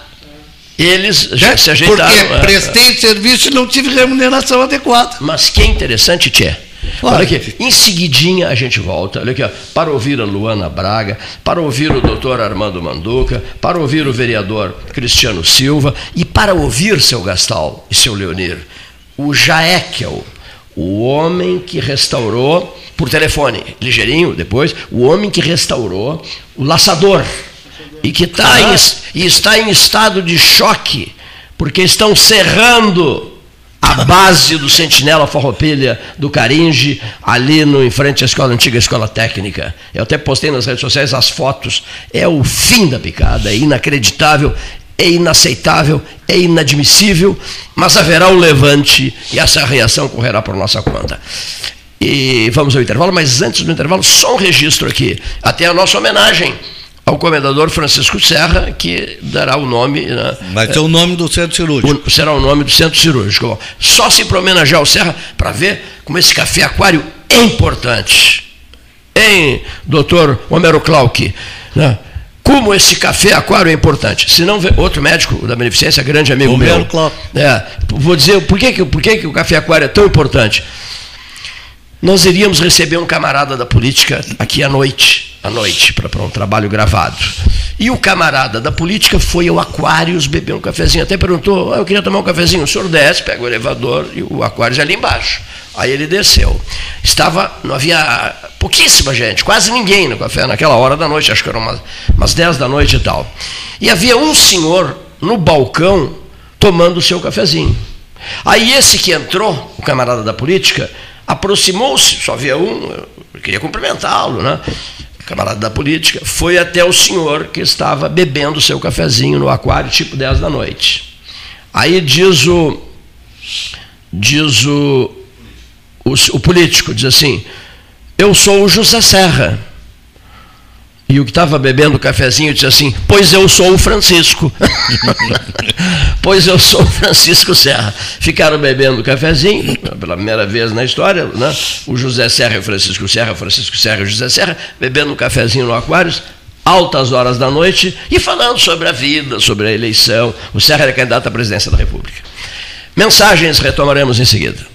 Eles já né? se ajeitaram. Porque ah, prestei serviço e não tive remuneração adequada. Mas que interessante, Tchê. Olha. Aqui, em seguidinha a gente volta, olha aqui, ó, para ouvir a Luana Braga, para ouvir o doutor Armando Manduca, para ouvir o vereador Cristiano Silva e para ouvir seu Gastal e seu Leonir, o Jaekel, o homem que restaurou, por telefone, ligeirinho depois, o homem que restaurou o laçador e que tá em es- e está em estado de choque, porque estão cerrando a base do Sentinela Farroupilha do Caringe, ali no, em frente à escola, antiga escola técnica. Eu até postei nas redes sociais as fotos. É o fim da picada, é inacreditável, é inaceitável, é inadmissível, mas haverá um levante e essa reação correrá por nossa conta. E vamos ao intervalo, mas antes do intervalo, só um registro aqui, até a nossa homenagem ao comendador Francisco Serra, que dará o nome. né, Vai ter o nome do centro cirúrgico. o- será o nome do centro cirúrgico. Só se para homenagear o Serra, para ver como esse café aquário é importante. Hein, doutor Homero Clark? Né? Como esse café aquário é importante. Se não, outro médico da Beneficência, grande amigo Homero meu. Clark. É, vou dizer por que, por que, que o café aquário é tão importante. Nós iríamos receber um camarada da política aqui à noite, à noite, para um trabalho gravado. E o camarada da política foi ao Aquários beber um cafezinho. Até perguntou, ah, eu queria tomar um cafezinho. O senhor desce, pega o elevador e o Aquários é ali embaixo. Aí ele desceu. Estava, não havia pouquíssima gente, quase ninguém no café naquela hora da noite, acho que eram umas, umas 10 da noite e tal. E havia um senhor no balcão tomando o seu cafezinho. Aí esse que entrou, o camarada da política, aproximou-se, só havia um, eu queria cumprimentá-lo, né? Camarada da política, foi até o senhor que estava bebendo seu cafezinho no aquário, tipo 10 da noite. Aí diz o. Diz o, o, o político, diz assim, eu sou o José Serra. E o que estava bebendo o cafezinho disse assim: Pois eu sou o Francisco. pois eu sou o Francisco Serra. Ficaram bebendo o cafezinho, pela primeira vez na história, né? o José Serra e o Francisco Serra, o Francisco Serra e o José Serra, bebendo um cafezinho no Aquários, altas horas da noite, e falando sobre a vida, sobre a eleição. O Serra era candidato à presidência da República. Mensagens retomaremos em seguida.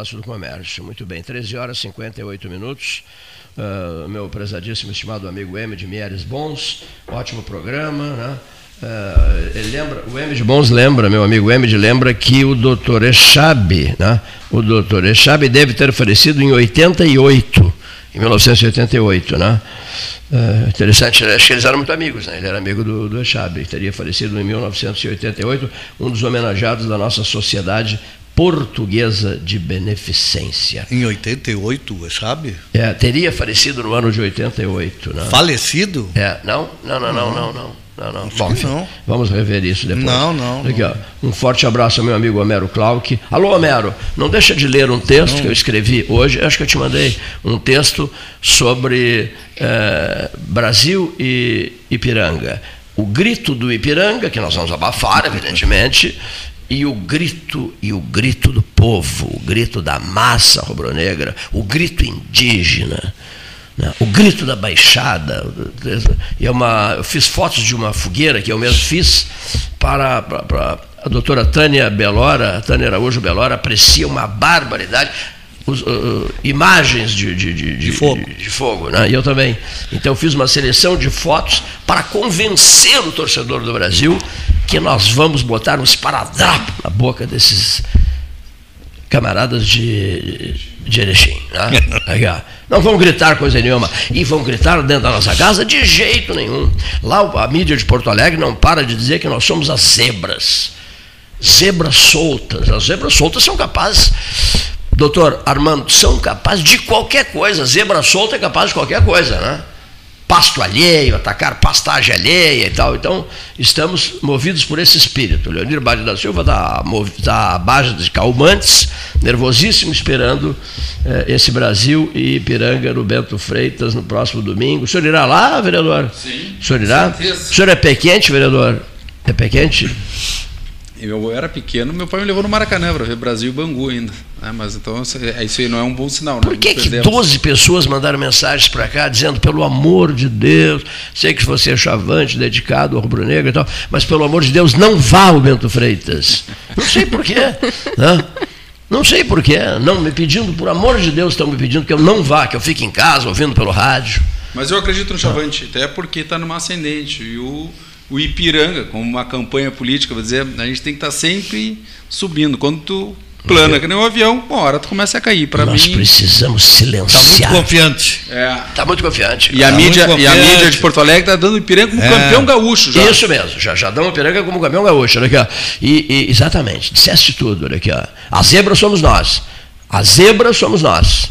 Palácio do Comércio. Muito bem, 13 horas e 58 minutos. Uh, meu prezadíssimo estimado amigo M de Mieres Bons, ótimo programa, né? Uh, ele lembra, o M de Bons lembra, meu amigo M de lembra que o doutor Echabe, né? o doutor Echabe deve ter falecido em 88, em 1988, né? Uh, interessante, acho que eles eram muito amigos, né? Ele era amigo do, do Echabe, teria falecido em 1988, um dos homenageados da nossa sociedade portuguesa de beneficência. Em 88, sabe? É, teria falecido no ano de 88, né? Falecido? É, não, não, não, não, não, não. Não, não. Bom, não. Vamos rever isso depois. Não, não. Aqui, ó, um forte abraço ao meu amigo Homero Clark. Alô, Homero, não deixa de ler um texto não. que eu escrevi hoje. Acho que eu te mandei um texto sobre eh, Brasil e Ipiranga. O grito do Ipiranga, que nós vamos abafar, evidentemente, e o grito e o grito do povo, o grito da massa rubro-negra, o grito indígena né? O grito da Baixada. É uma, eu fiz fotos de uma fogueira que eu mesmo fiz para, para, para a doutora Tânia Belora, Tânia Araújo Belora, aprecia uma barbaridade. Os, uh, imagens de, de, de, de, fogo, de, fogo né? e eu também. Então, eu fiz uma seleção de fotos para convencer o torcedor do Brasil que nós vamos botar um esparadrapo na boca desses camaradas de, de Erechim. Né? Não vão gritar coisa nenhuma. E vão gritar dentro da nossa casa? De jeito nenhum. Lá a mídia de Porto Alegre não para de dizer que nós somos as zebras. Zebras soltas. As zebras soltas são capazes. Doutor Armando, são capazes de qualquer coisa. Zebra solta é capaz de qualquer coisa, né? pasto alheio, atacar pastagem alheia e tal. Então, estamos movidos por esse espírito. Leonir Bade da Silva tá à base de calmantes, nervosíssimo, esperando eh, esse Brasil e Ipiranga no Bento Freitas no próximo domingo. O senhor irá lá, vereador? Sim. O senhor irá? Certeza. O senhor é pé quente, vereador? É pé quente? Eu era pequeno, meu pai me levou no Maracanã para ver Brasil e Bangu ainda. Ah, mas então é, isso aí não é um bom sinal. Né? Por que, que 12 pessoas mandaram mensagens para cá dizendo, pelo amor de Deus, sei que você é chavante, dedicado ao rubro-negro e tal, mas pelo amor de Deus, não vá ao Bento Freitas. Não sei porquê. né? Não sei porquê. Não, me pedindo, por amor de Deus, estão me pedindo que eu não vá, que eu fique em casa ouvindo pelo rádio. Mas eu acredito no chavante, até porque está numa ascendente. E o o Ipiranga, como uma campanha política, vou dizer, a gente tem que estar tá sempre subindo. Quando tu plana que nem um avião, uma hora tu começa a cair. Para mim, nós precisamos silenciar. Está muito confiante. É. Está muito confiante. E a, tá mídia, e a mídia de Porto Alegre está dando o Ipiranga como é. campeão gaúcho. Já. Isso mesmo, já, já dão o Ipiranga como campeão gaúcho. Olha aqui, ó. E, e, exatamente, disseste tudo. Olha aqui, ó. A zebra somos nós. A zebra somos nós.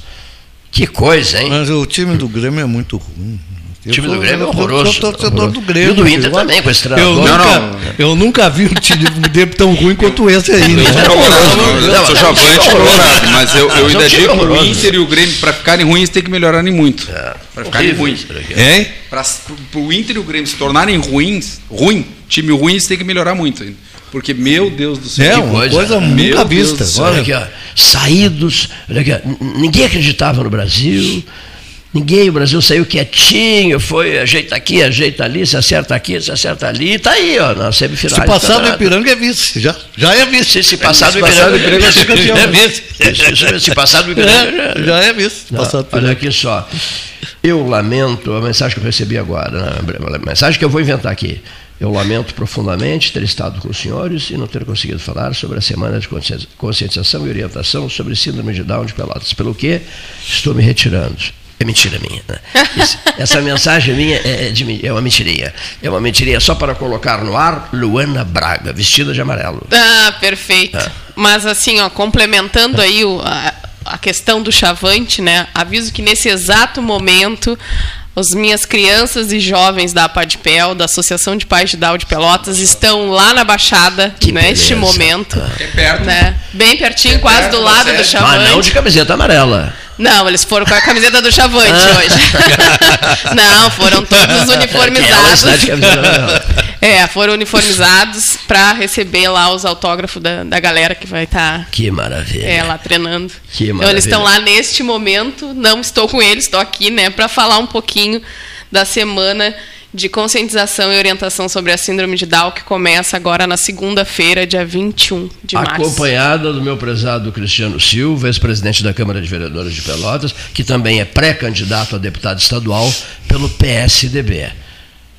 Que coisa, hein? Mas o time do Grêmio é muito ruim. O time do Grêmio é horroroso. Eu sou torcedor do Grêmio. E o do Inter também, com esse treinador. Eu, nunca, não, eu nunca vi um time tão ruim quanto esse aí. Né? Eu sou chavante colorado, mas eu, eu ainda digo que o Inter e o Grêmio, para ficarem ruins, tem que melhorarem muito. É, para ficarem ruins. Hein? Para o Inter e o Grêmio se tornarem ruins, ruim, time ruim, tem que melhorar muito ainda. Porque, meu Deus do céu. É, uma coisa, coisa nunca vista. Olha aqui, ó, saídos. Olha aqui, ó, ninguém acreditava no Brasil. Ninguém, o Brasil saiu quietinho, foi ajeita aqui, ajeita ali, se acerta aqui, se acerta ali, está aí, ó, na semifinal. Se passar do Ipiranga é vice, já, já é vice. Se, se passar do Ipiranga, Ipiranga é campeão. É vice. Se, se passar do Ipiranga, é, já é vice. Não, olha aqui só, eu lamento, a mensagem que eu recebi agora, né, a mensagem que eu vou inventar aqui, eu lamento profundamente ter estado com os senhores e não ter conseguido falar sobre a semana de conscientização e orientação sobre síndrome de Down de Pelotas, pelo que estou me retirando. É mentira minha. Né? essa mensagem minha é, é, de, é, uma mentirinha. É uma mentirinha só para colocar no ar Luana Braga, vestida de amarelo. Ah, perfeito. Ah. Mas assim, ó, complementando aí o, a, a questão do chavante, né? Aviso que nesse exato momento as minhas crianças e jovens da APADPEL, da Associação de Pais de Down de Pelotas, estão lá na Baixada, que neste momento. É perto. Né? Bem pertinho, é quase perto, do lado do Chavante. Mas não de camiseta amarela. Não, eles foram com a camiseta do Chavante ah. hoje. não, foram todos uniformizados. É, foram uniformizados para receber lá os autógrafos da, da galera que vai estar. Tá, que maravilha. É, lá treinando. Que maravilha. Então eles estão lá neste momento, não estou com eles, estou aqui, né, para falar um pouquinho da semana de conscientização e orientação sobre a síndrome de Down, que começa agora na segunda-feira, dia 21 de março. Acompanhada do meu prezado Cristiano Silva, ex-presidente da Câmara de Vereadores de Pelotas, que também é pré-candidato a deputado estadual pelo PSDB.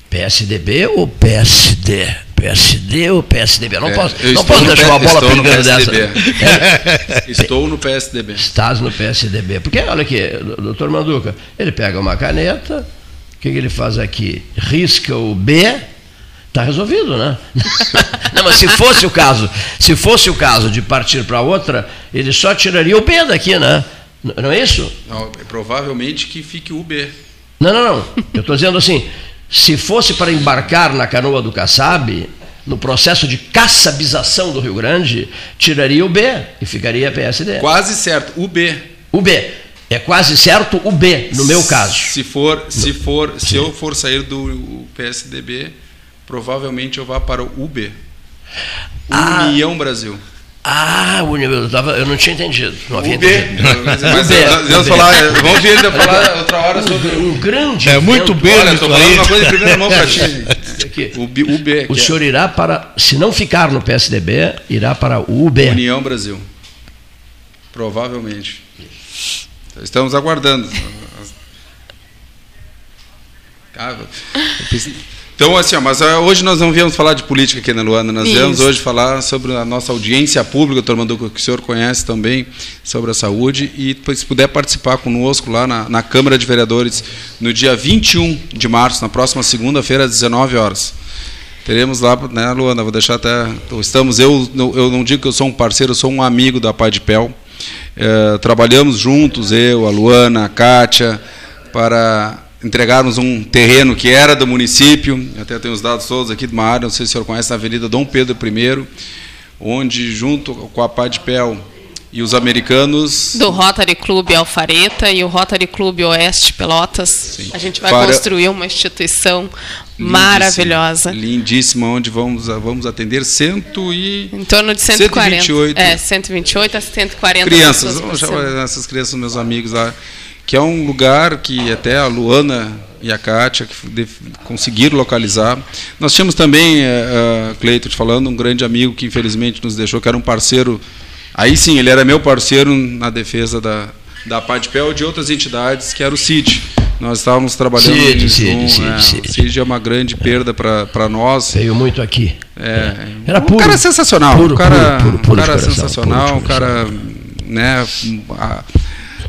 PSDB ou PSD? PSD ou PSDB? Não É, posso, não posso deixar uma bola estou no pingando dessa. É. Estou no PSDB. Estás no PSDB. Porque, olha aqui, doutor Manduca, ele pega uma caneta, que, que ele faz aqui? Risca o B, está resolvido, né? Não, mas se fosse o caso, se fosse o caso de partir para outra, ele só tiraria o B daqui, né? Não é isso? Não, é provavelmente que fique o B. Não, não, não. Eu estou dizendo assim, se fosse para embarcar na canoa do Kassab, no processo de caçabização do Rio Grande, tiraria o B e ficaria PSD. Quase certo, o B. O B. É quase certo o B, no meu caso. Se for, se for, se eu for sair do PSDB, provavelmente eu vá para o UB. União Brasil. Ah, o eu, tava, eu não tinha entendido. Não havia UB. entendido. Mas, mas UB, UB. falar, vamos ver ainda falar outra hora sobre um grande É muito bem Olha, tô falando aí. uma coisa em primeira mão para ti. Aqui. O, B, o B. O que é senhor irá para, se não ficar no PSDB, irá para o UB. União Brasil. Provavelmente. Estamos aguardando. Então, assim, ó, mas ah, hoje nós não viemos falar de política aqui na Luana, nós Isso. viemos hoje falar sobre a nossa audiência pública, doutor Manduca, que o senhor conhece também, sobre a saúde, e se puder participar conosco lá na, na Câmara de Vereadores, no dia 21 de março, na próxima segunda-feira, às 19 horas. Teremos lá, né, Luana, vou deixar até. Estamos, eu, eu não digo que eu sou um parceiro, eu sou um amigo da Pai de Pel. Eh, trabalhamos juntos, eu, a Luana, a Kátia, para entregarmos um terreno que era do município, até tenho os dados todos aqui de uma área, não sei se o senhor conhece, na Avenida Dom Pedro I, onde, junto com a Pai de Pel e os americanos, Do Rotary Clube Alfareta e o Rotary Clube Oeste Pelotas. A gente vai Para- construir uma instituição lindíssima, maravilhosa. Lindíssima, onde vamos, vamos atender cento e. Em torno de 140. 128 É, 128 a 140 crianças, vamos chamar essas crianças, meus amigos lá, que é um lugar que até a Luana e a Kátia conseguiram localizar. Nós tínhamos também, uh, Cleito te falando, um grande amigo que infelizmente nos deixou, que era um parceiro, aí sim, ele era meu parceiro na defesa da, da Padpel e de outras entidades, que era o CID. Nós estávamos trabalhando Cid, em Cid, Zoom, Cid, é, Cid. O CID é uma grande perda para nós. Veio muito aqui. É, Era um puro. cara sensacional, Puro, um cara, puro, puro, puro um cara coração, sensacional, puro um cara, né, a-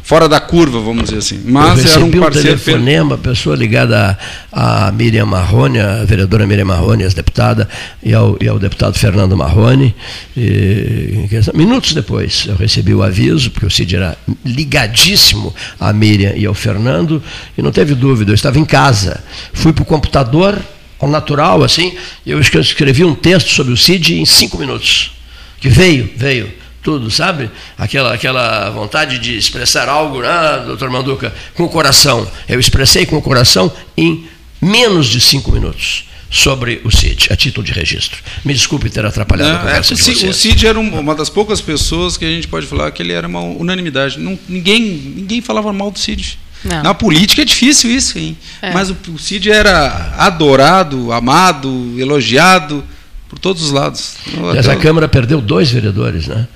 fora da curva, vamos dizer assim. Mas era um recebi um parceiro telefonema, pessoa ligada à, Miriam Marrone, a vereadora Miriam Marrone, ex-deputada, e ao, e ao deputado Fernando Marrone. E, minutos depois, eu recebi o aviso, porque o Cid era ligadíssimo à Miriam e ao Fernando, e não teve dúvida, eu estava em casa. Fui para o computador, ao natural, assim, e eu escrevi um texto sobre o Cid em cinco minutos. Que veio, veio tudo, sabe? Aquela, aquela vontade de expressar algo, né, doutor Manduca, com o coração. Eu expressei com o coração em menos de cinco minutos sobre o CID, a título de registro. Me desculpe ter atrapalhado a Não, é, conversa o, de Cid, vocês. o Cid era um- uma das poucas pessoas que a gente pode falar que ele era uma unanimidade. Não, ninguém, ninguém falava mal do Cid. Não. Na política é difícil isso, hein? É. Mas o, o Cid era adorado, amado, elogiado por todos os lados. Aliás, a Câmara perdeu dois vereadores, né?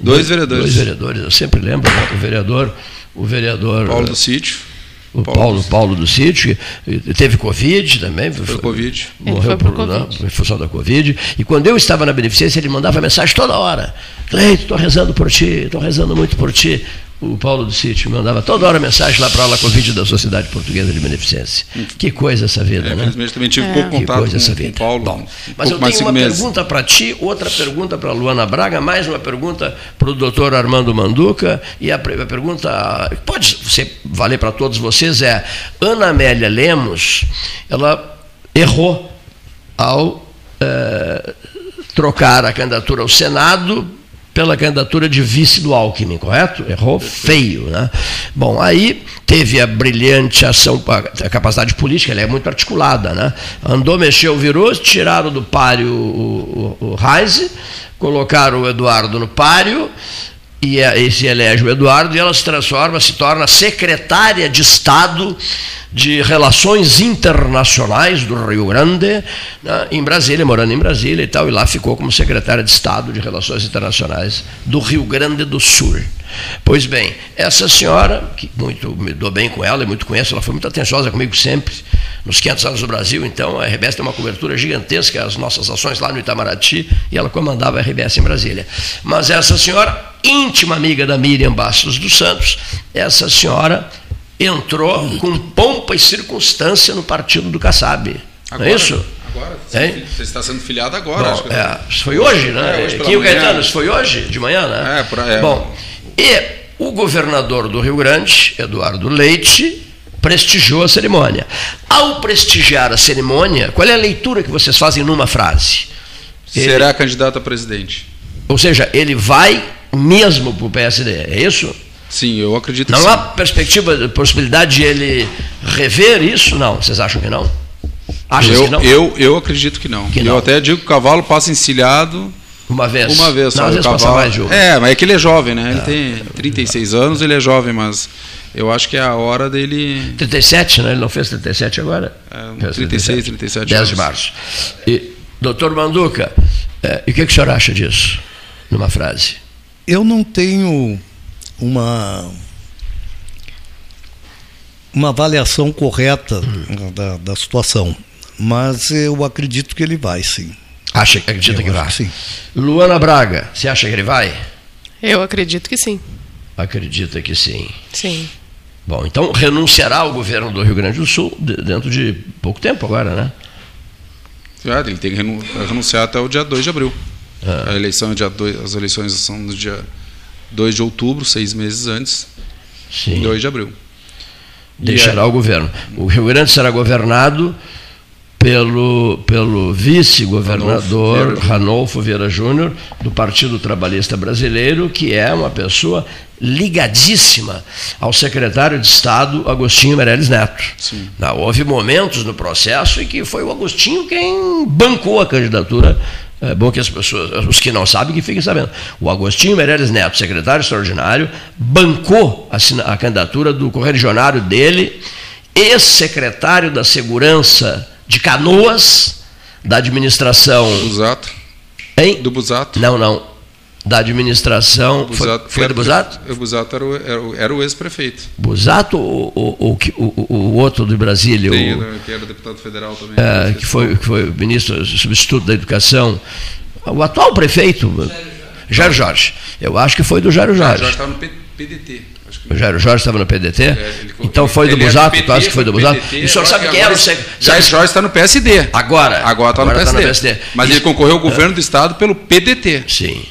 Dois vereadores. Dois vereadores, eu sempre lembro, né, o vereador, o vereador Paulo do Sítio. o Paulo, Paulo do Sítio, que teve Covid também. Foi Covid. Morreu foi por por, né, Covid. em função da Covid. E quando eu estava na beneficência, ele mandava mensagem toda hora. Cleito, estou rezando por ti, estou rezando muito por ti. O Paulo do Sítio mandava toda hora mensagem lá para a aula Covid da Sociedade Portuguesa de Beneficência. Que coisa essa vida, É, né? infelizmente também tive É. pouco Que contato coisa com, essa com vida. o Paulo. Bom, um mas eu tenho uma meses. pergunta para ti, outra pergunta para a Luana Braga, mais uma pergunta para o doutor Armando Manduca. E a, a pergunta, pode ser, valer para todos vocês, é: Ana Amélia Lemos, ela errou ao eh, trocar a candidatura ao Senado pela candidatura de vice do Alckmin, correto? Errou feio, né? Bom, aí teve a brilhante ação, a capacidade política, ela é muito articulada, né? Andou, mexeu, virou, tiraram do páreo o, o, o colocaram o Eduardo no páreo e, a, e se elege o Eduardo e ela se transforma, se torna secretária de Estado de Relações Internacionais do Rio Grande, né, em Brasília, morando em Brasília e tal, e lá ficou como secretária de Estado de Relações Internacionais do Rio Grande do Sul. Pois bem, essa senhora, que muito me dou bem com ela e muito conheço, ela foi muito atenciosa comigo sempre, nos 500 anos do Brasil, então a RBS tem uma cobertura gigantesca, as nossas ações lá no Itamaraty, e ela comandava a RBS em Brasília. Mas essa senhora, íntima amiga da Miriam Bastos dos Santos, essa senhora entrou com pompa e circunstância no partido do Kassab. Não é isso? Agora, Hein? você está sendo filiado agora. acho Bom, que- é, foi hoje, né? É, hoje Quinho manhã. Caetano, isso foi hoje, de manhã, né? É, por aí, é. Bom, e o governador do Rio Grande, Eduardo Leite, prestigiou a cerimônia. Ao prestigiar a cerimônia, qual é a leitura que vocês fazem numa frase? Ele- Será candidato a presidente. Ou seja, ele vai mesmo para o PSD, é isso? Sim, eu acredito Não que há perspectiva, possibilidade de ele rever isso? Não, vocês acham que não? Acham eu, que não? Eu, eu acredito que não. Que eu não. até digo que o cavalo passa encilhado Uma vez. uma vez. Não, só. às O vezes passa mais uma. É, mas é que ele é jovem, né? Ele tem 36 anos, ele é jovem, mas eu acho que é a hora dele. 37, né? Ele não fez 37 agora? É, Fez 36, 37 10 de março. E, doutor Manduca, eh, e o que, que o senhor acha disso? Numa frase. Eu não tenho uma uma avaliação correta da, da situação, mas eu acredito que ele vai, sim. Acha, acredita Eu que vai? que sim. Luana Braga, você acha que ele vai? Eu acredito que sim. Acredita que sim. Sim. Bom, então renunciará ao governo do Rio Grande do Sul de- dentro de pouco tempo agora, né? Já, ele tem que renu- renunciar até o dia 2 de abril. Ah. A eleição é dia 2, as eleições são no dia 2 de outubro, seis meses antes. Sim. 2 de abril. Deixará E o governo. O Rio Grande será governado pelo, pelo vice-governador Ranolfo Vieira Júnior, do Partido Trabalhista Brasileiro, que é uma pessoa ligadíssima ao secretário de Estado Agostinho Meirelles Neto. Sim. Houve momentos no processo em que foi o Agostinho quem bancou a candidatura. É bom que as pessoas, os que não sabem, que fiquem sabendo. O Agostinho Meirelles Neto, secretário extraordinário, bancou a, a candidatura do correligionário dele, ex-secretário da Segurança de Canoas, da administração. Busato. Hein? Do Busato. Não, não. Da administração. Foi, Busato foi do Busato? O Busato era o, era o- era o ex-prefeito. Busato ou, o, o- o outro de Brasília? Tem, o- né, que era deputado federal também. é, que, foi, que foi ministro substituto da Educação, o atual prefeito, Jairo Jorge. Eu acho que foi do Jairo Ah, Jorge. Jorge estava no P- PDT. Acho que O Jairo Jorge estava no PDT? ele- então foi do Busato, tu acha que foi do Busato? PDT, E o senhor sabe que quem era o agora- sec- Jair sabe- Jorge está no PSD. Agora. Agora está no, tá no PSD. PSD. Mas E- ele concorreu ao governo do estado pelo PDT. Sim.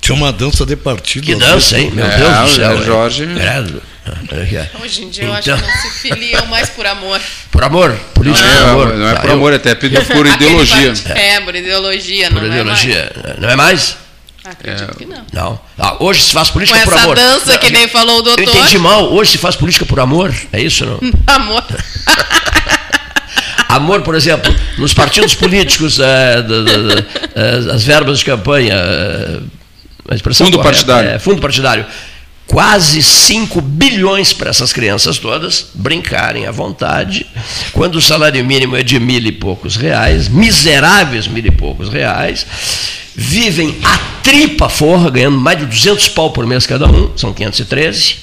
Tinha uma dança de partido. Que dança, vezes. hein? Meu É, Deus do o céu. Jorge- Credo. Ó. Hoje em dia eu Então- acho que não se filiam mais por amor. Por amor, política Não, por é, amor. não é Tá, por amor, é até por ideologia. É, por ideologia, Por não ideologia. Não é mais? é mais? Acredito que não. Não. Ah, hoje se faz Com política por essa amor. dança que nem falou o doutor. Eu entendi mal. Hoje se faz política por amor. É isso, não? Amor. Amor, por exemplo, nos partidos políticos, eh, da- da- da- as verbas de campanha. eh, a expressão Fundo correta partidário. É, fundo partidário. Quase 5 bilhões para essas crianças todas brincarem à vontade, quando o salário mínimo é de mil e poucos reais, miseráveis mil e poucos reais, vivem a tripa forra, ganhando mais de 200 pau por mês cada um, são 513,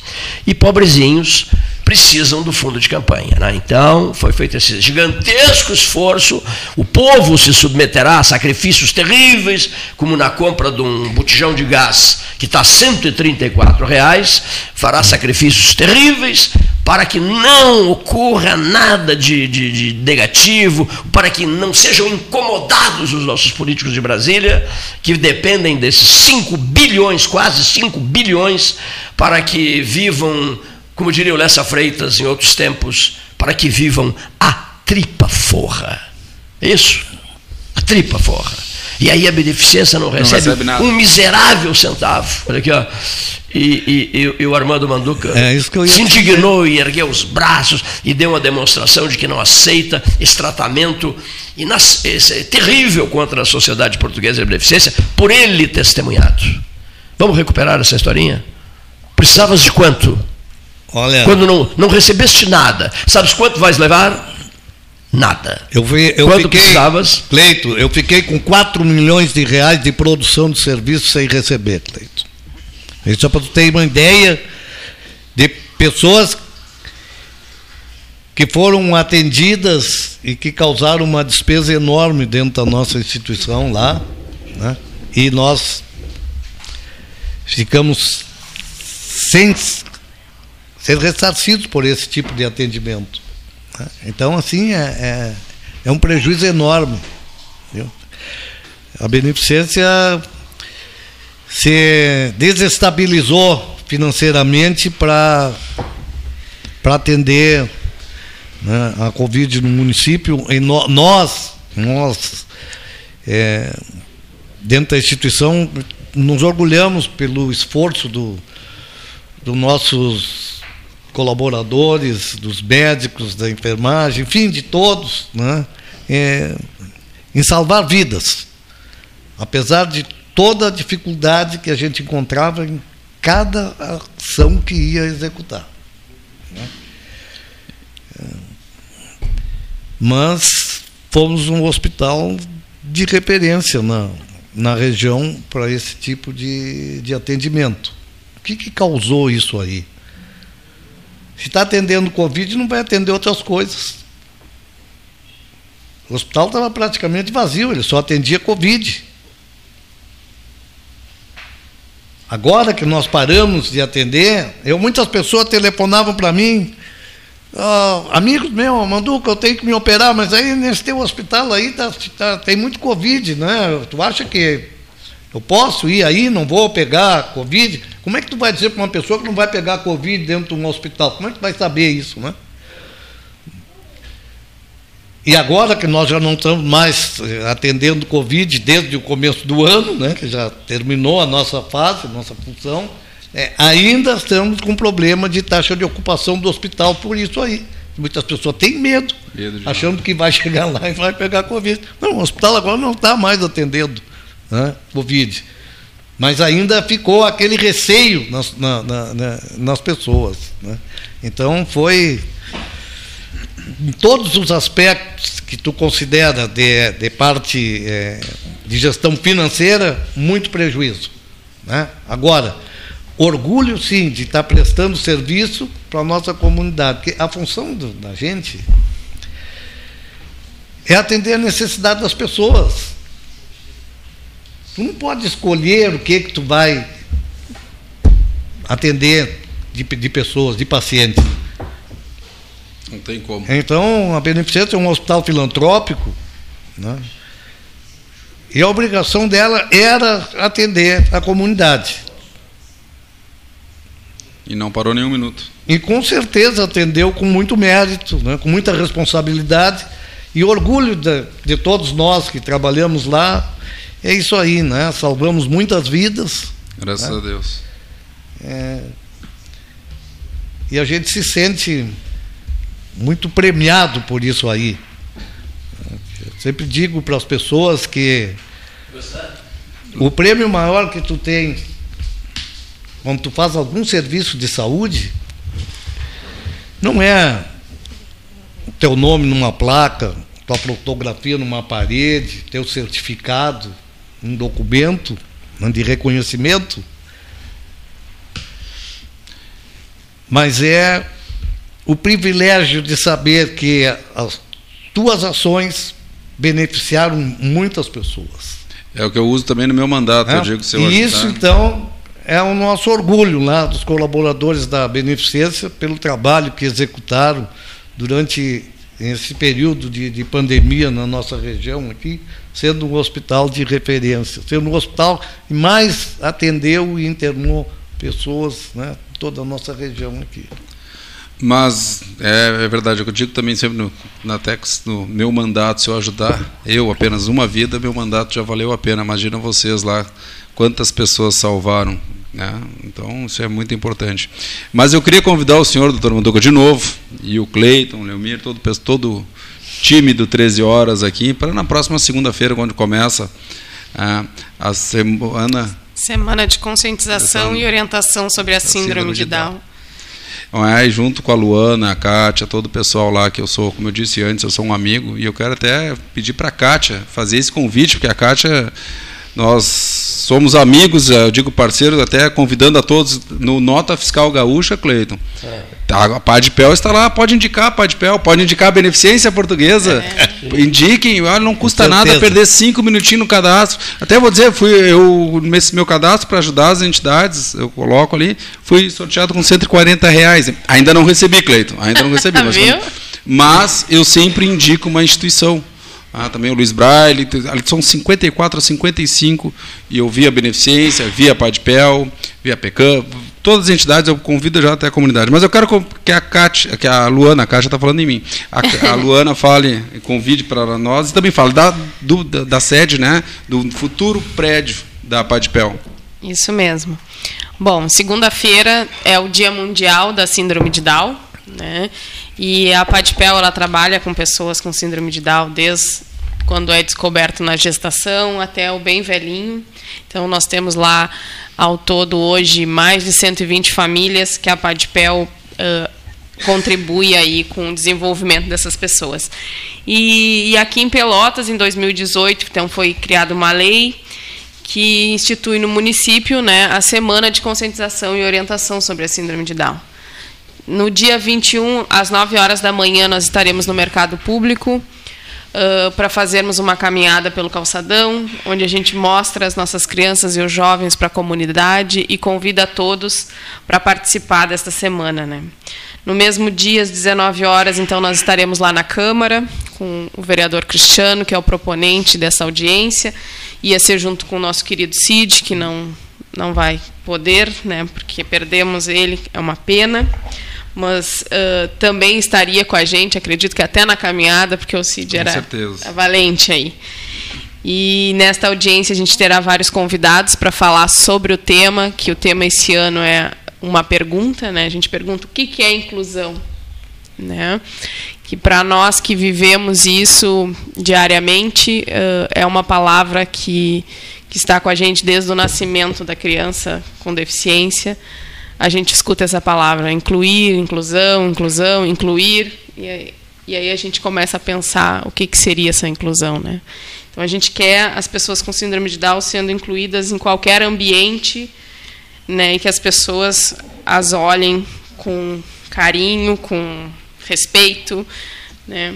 e pobrezinhos precisam do fundo de campanha. né? Então, foi feito esse gigantesco esforço, o povo se submeterá a sacrifícios terríveis, como na compra de um botijão de gás que está 134 reais, fará sacrifícios terríveis para que não ocorra nada de, de- de negativo, para que não sejam incomodados os nossos políticos de Brasília, que dependem desses 5 bilhões, quase 5 bilhões, para que vivam, como diria o Lessa Freitas em outros tempos, para que vivam a tripa forra. É Isso? A tripa forra. E aí a beneficência não recebe, recebe nada. um miserável centavo. Olha aqui, ó. E, e- e- e o Armando Manduca É isso que eu ia se dizer. indignou e ergueu os braços e deu uma demonstração de que não aceita esse tratamento inas- esse- terrível contra a sociedade portuguesa de beneficência, por ele testemunhado. Vamos recuperar essa historinha? Precisavas de quanto? Olha, Quando não, não recebeste nada. Sabes quanto vais levar? Nada. eu, vi, eu Quanto fiquei, precisavas? Cleito, eu fiquei com 4 milhões de reais de produção de serviço sem receber, Cleito. Isso é para tu ter uma ideia de pessoas que foram atendidas e que causaram uma despesa enorme dentro da nossa instituição lá, né? E nós ficamos sem ser ressarcidos por esse tipo de atendimento. né? Então, assim, é, é, é um prejuízo enorme. viu? A beneficência se desestabilizou financeiramente para atender né, a Covid no município. E no- nós, nós é, dentro da instituição, nos orgulhamos pelo esforço do, dos nossos colaboradores, dos médicos, da enfermagem, enfim, de todos, né, é, em salvar vidas. Apesar de toda a dificuldade que a gente encontrava em cada ação que ia executar. né. Mas fomos um hospital de referência na, na região para esse tipo de, de atendimento. O que, que causou isso aí? Se está atendendo Covid, não vai atender outras coisas. O hospital estava praticamente vazio, ele só atendia Covid. Agora que nós paramos de atender, eu, muitas pessoas telefonavam para mim, "Ah, amigos meus, Manduca, eu tenho que me operar, mas aí nesse teu hospital aí tá, tá- tem muito Covid, né? Tu acha que eu posso ir aí, não vou pegar Covid? Como é que tu vai dizer para uma pessoa que não vai pegar Covid dentro de um hospital? Como é que tu vai saber isso, né? E agora que nós já não estamos mais eh, atendendo Covid desde o começo do ano, né, que já terminou a nossa fase, nossa função, eh, ainda estamos com problema de taxa de ocupação do hospital por isso aí. Muitas pessoas têm medo, Medo achando que vai chegar lá e vai pegar Covid. Não, o hospital agora não está mais atendendo né, Covid. Mas ainda ficou aquele receio nas, na- na- na- nas pessoas. né. Então foi em todos os aspectos que tu considera de, de parte eh, de gestão financeira, muito prejuízo. Né? Agora, orgulho sim de estar prestando serviço para a nossa comunidade, porque a função do- da gente é atender a necessidade das pessoas. Tu não pode escolher o que que tu vai atender de, de pessoas, de pacientes. Não tem como. Então, a Beneficência é um hospital filantrópico, né? e a obrigação dela era atender a comunidade. E não parou nenhum minuto. E com certeza atendeu com muito mérito, né? com muita responsabilidade e orgulho de, de todos nós que trabalhamos lá. É isso aí, né? salvamos muitas vidas. Graças né? a Deus. É, e a gente se sente muito premiado por isso aí. Eu sempre digo para as pessoas que o prêmio maior que tu tens quando tu faz algum serviço de saúde não é o teu nome numa placa, tua fotografia numa parede, teu certificado, um documento de reconhecimento, mas é o privilégio de saber que as tuas ações beneficiaram muitas pessoas. É o que eu uso também no meu mandato. né? Eu digo que se eu e isso, então, é o nosso orgulho lá dos colaboradores da Beneficência pelo trabalho que executaram durante esse período de, de pandemia na nossa região aqui, sendo um hospital de referência, sendo um hospital que mais atendeu e internou pessoas, né, toda a nossa região aqui. Mas é, é verdade, eu digo também sempre no, na Tex, no meu mandato, se eu ajudar eu apenas uma vida, meu mandato já valeu a pena. Imagina vocês lá, quantas pessoas salvaram. Né? Então, isso é muito importante. Mas eu queria convidar o senhor, doutor Manduca, de novo, e o Cleiton, o Leomir, todo, todo time do 13 Horas aqui, para na próxima segunda-feira, quando começa ah, a semana Semana de conscientização e orientação sobre a síndrome, de Down. Então, é, junto com a Luana, a Kátia, todo o pessoal lá que eu sou, como eu disse antes, eu sou um amigo e eu quero até pedir para a Kátia fazer esse convite, porque a Kátia nós somos amigos, eu digo parceiros, até convidando a todos no Nota Fiscal Gaúcha, Cleiton. É. A Padpel está lá, pode indicar a Padpel, pode indicar a beneficência portuguesa. É. Indiquem, olha, não custa nada perder cinco minutinhos no cadastro. Até vou dizer, fui eu nesse meu cadastro para ajudar as entidades, eu coloco ali, fui sorteado com 140 reais. Ainda não recebi, Cleiton, ainda não recebi. mas, mas eu sempre indico uma instituição. Ah, também o Luiz Braille, são 54 a 55, e eu vi a Beneficência, vi a Padpel, vi a PECAM, todas as entidades eu convido já até a comunidade. Mas eu quero que a Kátia, que a Luana, a Kátia está falando em mim, a, a Luana fale, convide para nós e também fale da, do, da, da, sede, né, do futuro prédio da Padpel. Isso mesmo. Bom, segunda-feira é o Dia Mundial da Síndrome de Down, né? E a Padpel ela trabalha com pessoas com síndrome de Down desde quando é descoberto na gestação até o bem velhinho. Então nós temos lá ao todo hoje mais de 120 famílias que a Padpel uh, contribui aí com o desenvolvimento dessas pessoas. E, e aqui em Pelotas, em 2018, então foi criada uma lei que institui no município né, a Semana de Conscientização e Orientação sobre a Síndrome de Down. No dia 21, às 9 horas da manhã, nós estaremos no mercado público uh, para fazermos uma caminhada pelo calçadão, onde a gente mostra as nossas crianças e os jovens para a comunidade e convida a todos para participar desta semana. Né? No mesmo dia, às 19 horas, então, nós estaremos lá na Câmara com o vereador Cristiano, que é o proponente dessa audiência, ia ser junto com o nosso querido Cid, que não, não vai poder, né, porque perdemos ele, é uma pena mas uh, também estaria com a gente, acredito que até na caminhada, porque o Cid com era certeza. valente aí. E nesta audiência a gente terá vários convidados para falar sobre o tema, que o tema esse ano é uma pergunta, né? A gente pergunta o que, que é inclusão, né? Que para nós que vivemos isso diariamente uh, é uma palavra que que está com a gente desde o nascimento da criança com deficiência a gente escuta essa palavra, incluir, inclusão, inclusão, incluir, e aí, e aí a gente começa a pensar o que, que seria essa inclusão. Né? Então, a gente quer as pessoas com síndrome de Down sendo incluídas em qualquer ambiente né, e que as pessoas as olhem com carinho, com respeito. Né?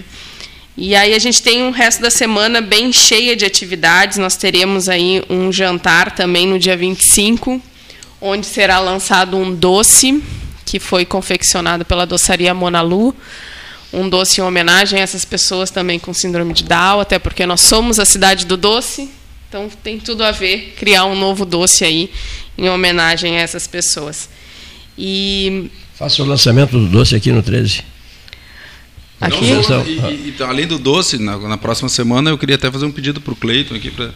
E aí a gente tem um resto da semana bem cheia de atividades. Nós teremos aí um jantar também no dia 25, onde será lançado um doce que foi confeccionado pela doçaria Monalu, um doce em homenagem a essas pessoas também com síndrome de Down, até porque nós somos a cidade do doce, então tem tudo a ver criar um novo doce aí em homenagem a essas pessoas. E faça o lançamento do doce aqui no 13. Aqui? Não, e, e, além do doce, na, na, próxima semana eu queria até fazer um pedido para o Cleiton aqui para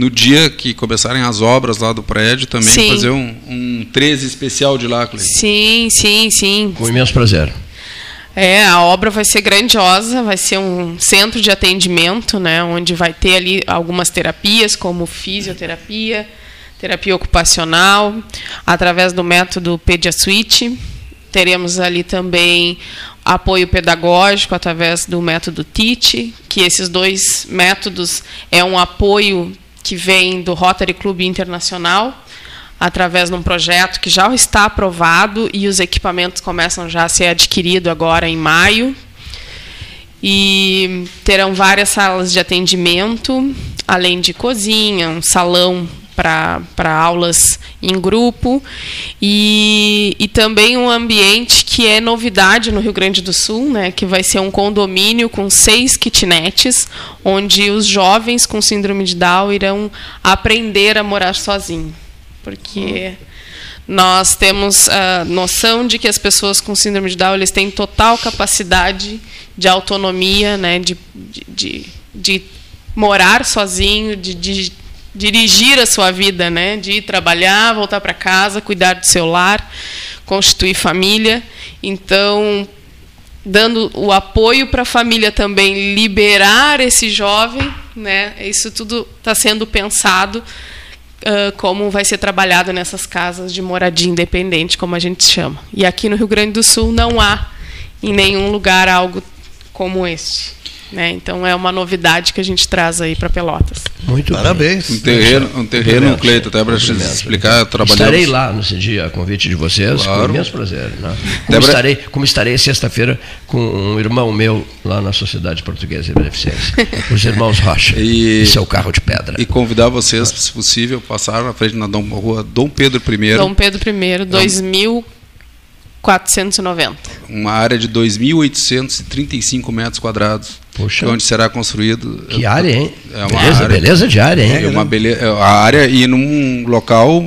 no dia que começarem as obras lá do prédio, também sim. fazer um, um 13 especial de lá, Cleiton. Sim, sim, sim. Com imenso prazer. É, a obra vai ser grandiosa, vai ser um centro de atendimento, né, onde vai ter ali algumas terapias, como fisioterapia, terapia ocupacional, através do método PediaSuite. Teremos ali também apoio pedagógico através do método TIT, que esses dois métodos é um apoio que vem do Rotary Club Internacional, através de um projeto que já está aprovado e os equipamentos começam já a ser adquiridos agora em maio. E terão várias salas de atendimento, além de cozinha, um salão para aulas em grupo e, e também um ambiente que é novidade no Rio Grande do Sul, né, que vai ser um condomínio com seis kitnets, onde os jovens com síndrome de Down irão aprender a morar sozinhos. Porque nós temos a noção de que as pessoas com síndrome de Down eles têm total capacidade de autonomia, né, de, de, de, de morar sozinho, de, de dirigir a sua vida, né? De ir trabalhar, voltar para casa, cuidar do seu lar, constituir família. Então, dando o apoio para a família também liberar esse jovem, né? Isso tudo está sendo pensado uh, como vai ser trabalhado nessas casas de moradia independente, como a gente chama. E aqui no Rio Grande do Sul não há em nenhum lugar algo como este. Né? Então é uma novidade que a gente traz aí para Pelotas. Muito Parabéns. Um terreno, um terreno, Cleito, até para explicar, trabalhamos. Estarei lá nesse dia, a convite de vocês, Claro. com imenso prazer. Né? Como, Débora- estarei, como estarei sexta-feira com um irmão meu lá na Sociedade Portuguesa de Beneficência, os irmãos Rocha, E- e seu carro de pedra. E convidar vocês, se possível, passar na frente na Dom, rua Dom Pedro I, Dom Pedro I, 2490. uma área de 2.835 metros quadrados, Puxa. onde será construído. Que área, hein? É uma Beleza, área, beleza de área, hein? É uma beleza, a área e num local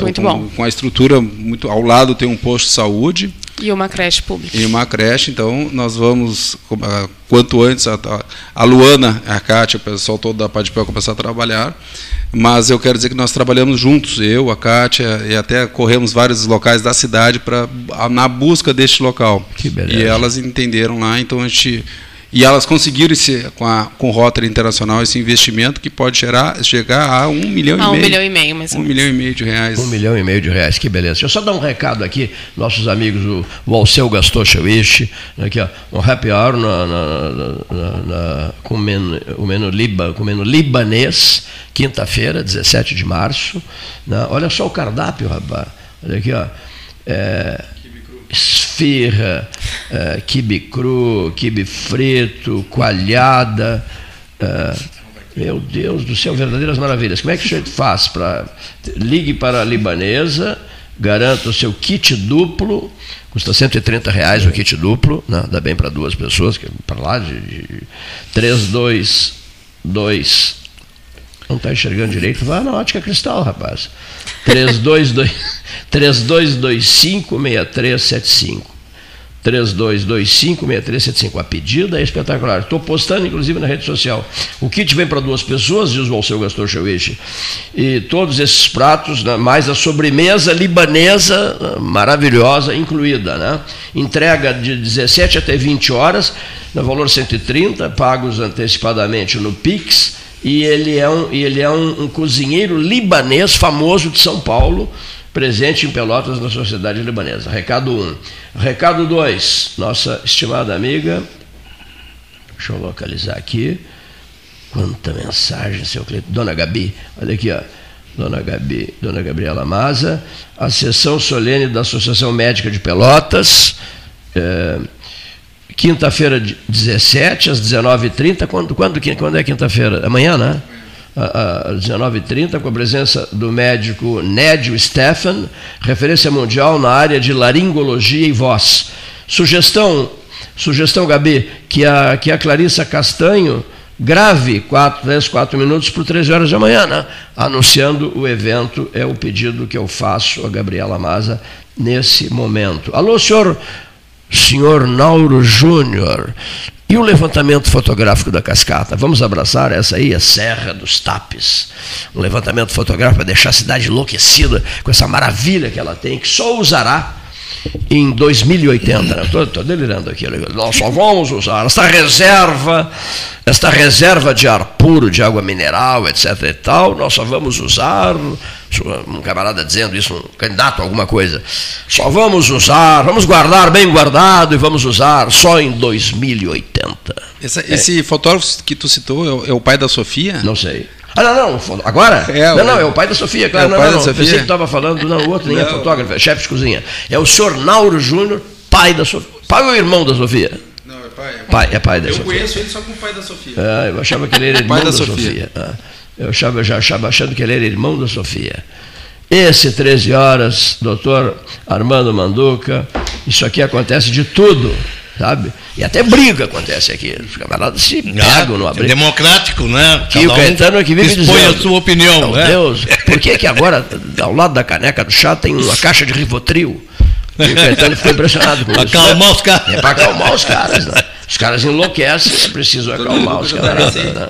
Muito com, bom. com a estrutura muito ao lado tem um posto de saúde E uma creche pública. e uma creche, então nós vamos, ah, quanto antes, a, Luana, a Kátia, o pessoal todo da Padipel começar a trabalhar, mas eu quero dizer que nós trabalhamos juntos, eu, a Kátia, e até corremos vários locais da cidade para na busca deste local. Que beleza. E elas entenderam lá, então a gente... E elas conseguiram esse, com, a, com o Rotary Internacional esse investimento que pode gerar, chegar a um milhão Ah, e um meio. milhão e meio, mais ou Um milhão e meio de reais. Um milhão e meio de reais, que beleza. Deixa eu só dar um recado aqui, nossos amigos, o, o Alceu Gastochewich, aqui, ó, um happy hour na, na- na- na- com, o menu, o menu liba, com o menu libanês, quinta-feira, 17 de março. né? Olha só o cardápio, rapaz. Olha aqui, ó. É, esfirra, é, quibe cru, quibe frito, coalhada. é, meu Deus do céu, verdadeiras maravilhas. Como é que a gente faz para. Ligue para a libanesa, garanta o seu kit duplo, custa 130 reais o kit duplo, né? dá bem para duas pessoas, que para lá de, de 322. Não está enxergando direito? Vá na ótica cristal, rapaz. 322 3225-6375. 3225-6375. A pedida é espetacular. Estou postando, inclusive, na rede social. O kit vem para duas pessoas, diz o Alceu Gastor Chauiche. E todos esses pratos, né, mais a sobremesa libanesa né, maravilhosa incluída. Né? Entrega de 17 até 20 horas, no valor 130, pagos antecipadamente no Pix. E ele é um, ele é um, um cozinheiro libanês famoso de São Paulo, presente em Pelotas na sociedade libanesa. Recado 1. Um. Recado 2. Nossa estimada amiga, deixa eu localizar aqui. Quanta mensagem, seu Cleiton. Dona Gabi, olha aqui, ó. Dona Gabi, Dona Gabriela Maza, a sessão solene da Associação Médica de Pelotas, é, quinta-feira, 17, às 19h30. Quando, quando, quando é quinta-feira? Amanhã, né? às 19h30, com a presença do médico Nédio Stefan, referência mundial na área de laringologia e voz. Sugestão, sugestão Gabi, que a, que a Clarissa Castanho grave 4, 3, 4 minutos por 13 horas da manhã, né? anunciando o evento, é o pedido que eu faço a Gabriela Maza nesse momento. Alô, senhor, senhor Nauro Júnior, e o levantamento fotográfico da cascata? Vamos abraçar essa aí, a Serra dos Tapes. Um levantamento fotográfico para deixar a cidade enlouquecida com essa maravilha que ela tem, que só usará em 2080. Estou delirando aqui. Nós só vamos usar esta reserva, esta reserva de ar puro, de água mineral, etc. e tal, nós só vamos usar. Um camarada dizendo isso, um candidato a alguma coisa. Só vamos usar, vamos guardar bem guardado e vamos usar só em 2080. Esse, esse fotógrafo que tu citou é o, é o pai da Sofia? Não sei. Ah, não, não, agora? É, não, não, é o pai da Sofia, claro. É o não, pai não, da não. Sofia? Pensei que estava falando, não, o outro nem é fotógrafo, é chefe de cozinha. É o senhor Nauro Júnior, pai da Sofia. Pai ou irmão da Sofia? Não, é pai. Pai, é pai da Eu Sofia. conheço ele só como pai da Sofia. Ah, eu achava que ele era irmão Pai da, da Sofia. Sofia. Ah, eu, achava, já achava achando que ele era irmão da Sofia. Esse 13 horas, doutor Armando Manduca, isso aqui acontece de tudo, sabe? E até briga acontece aqui. Os camaradas se pegam numa é briga. democrático, né? Que o Cada um Caetano é que vive expõe dizendo. a sua opinião, Meu né? Deus, por que que agora, ao lado da caneca do chá, tem uma caixa de Rivotril? E o Caetano ficou impressionado com Pra isso. acalmar os caras. É para acalmar os caras, né? Os caras enlouquecem, é preciso acalmar os caras. Né?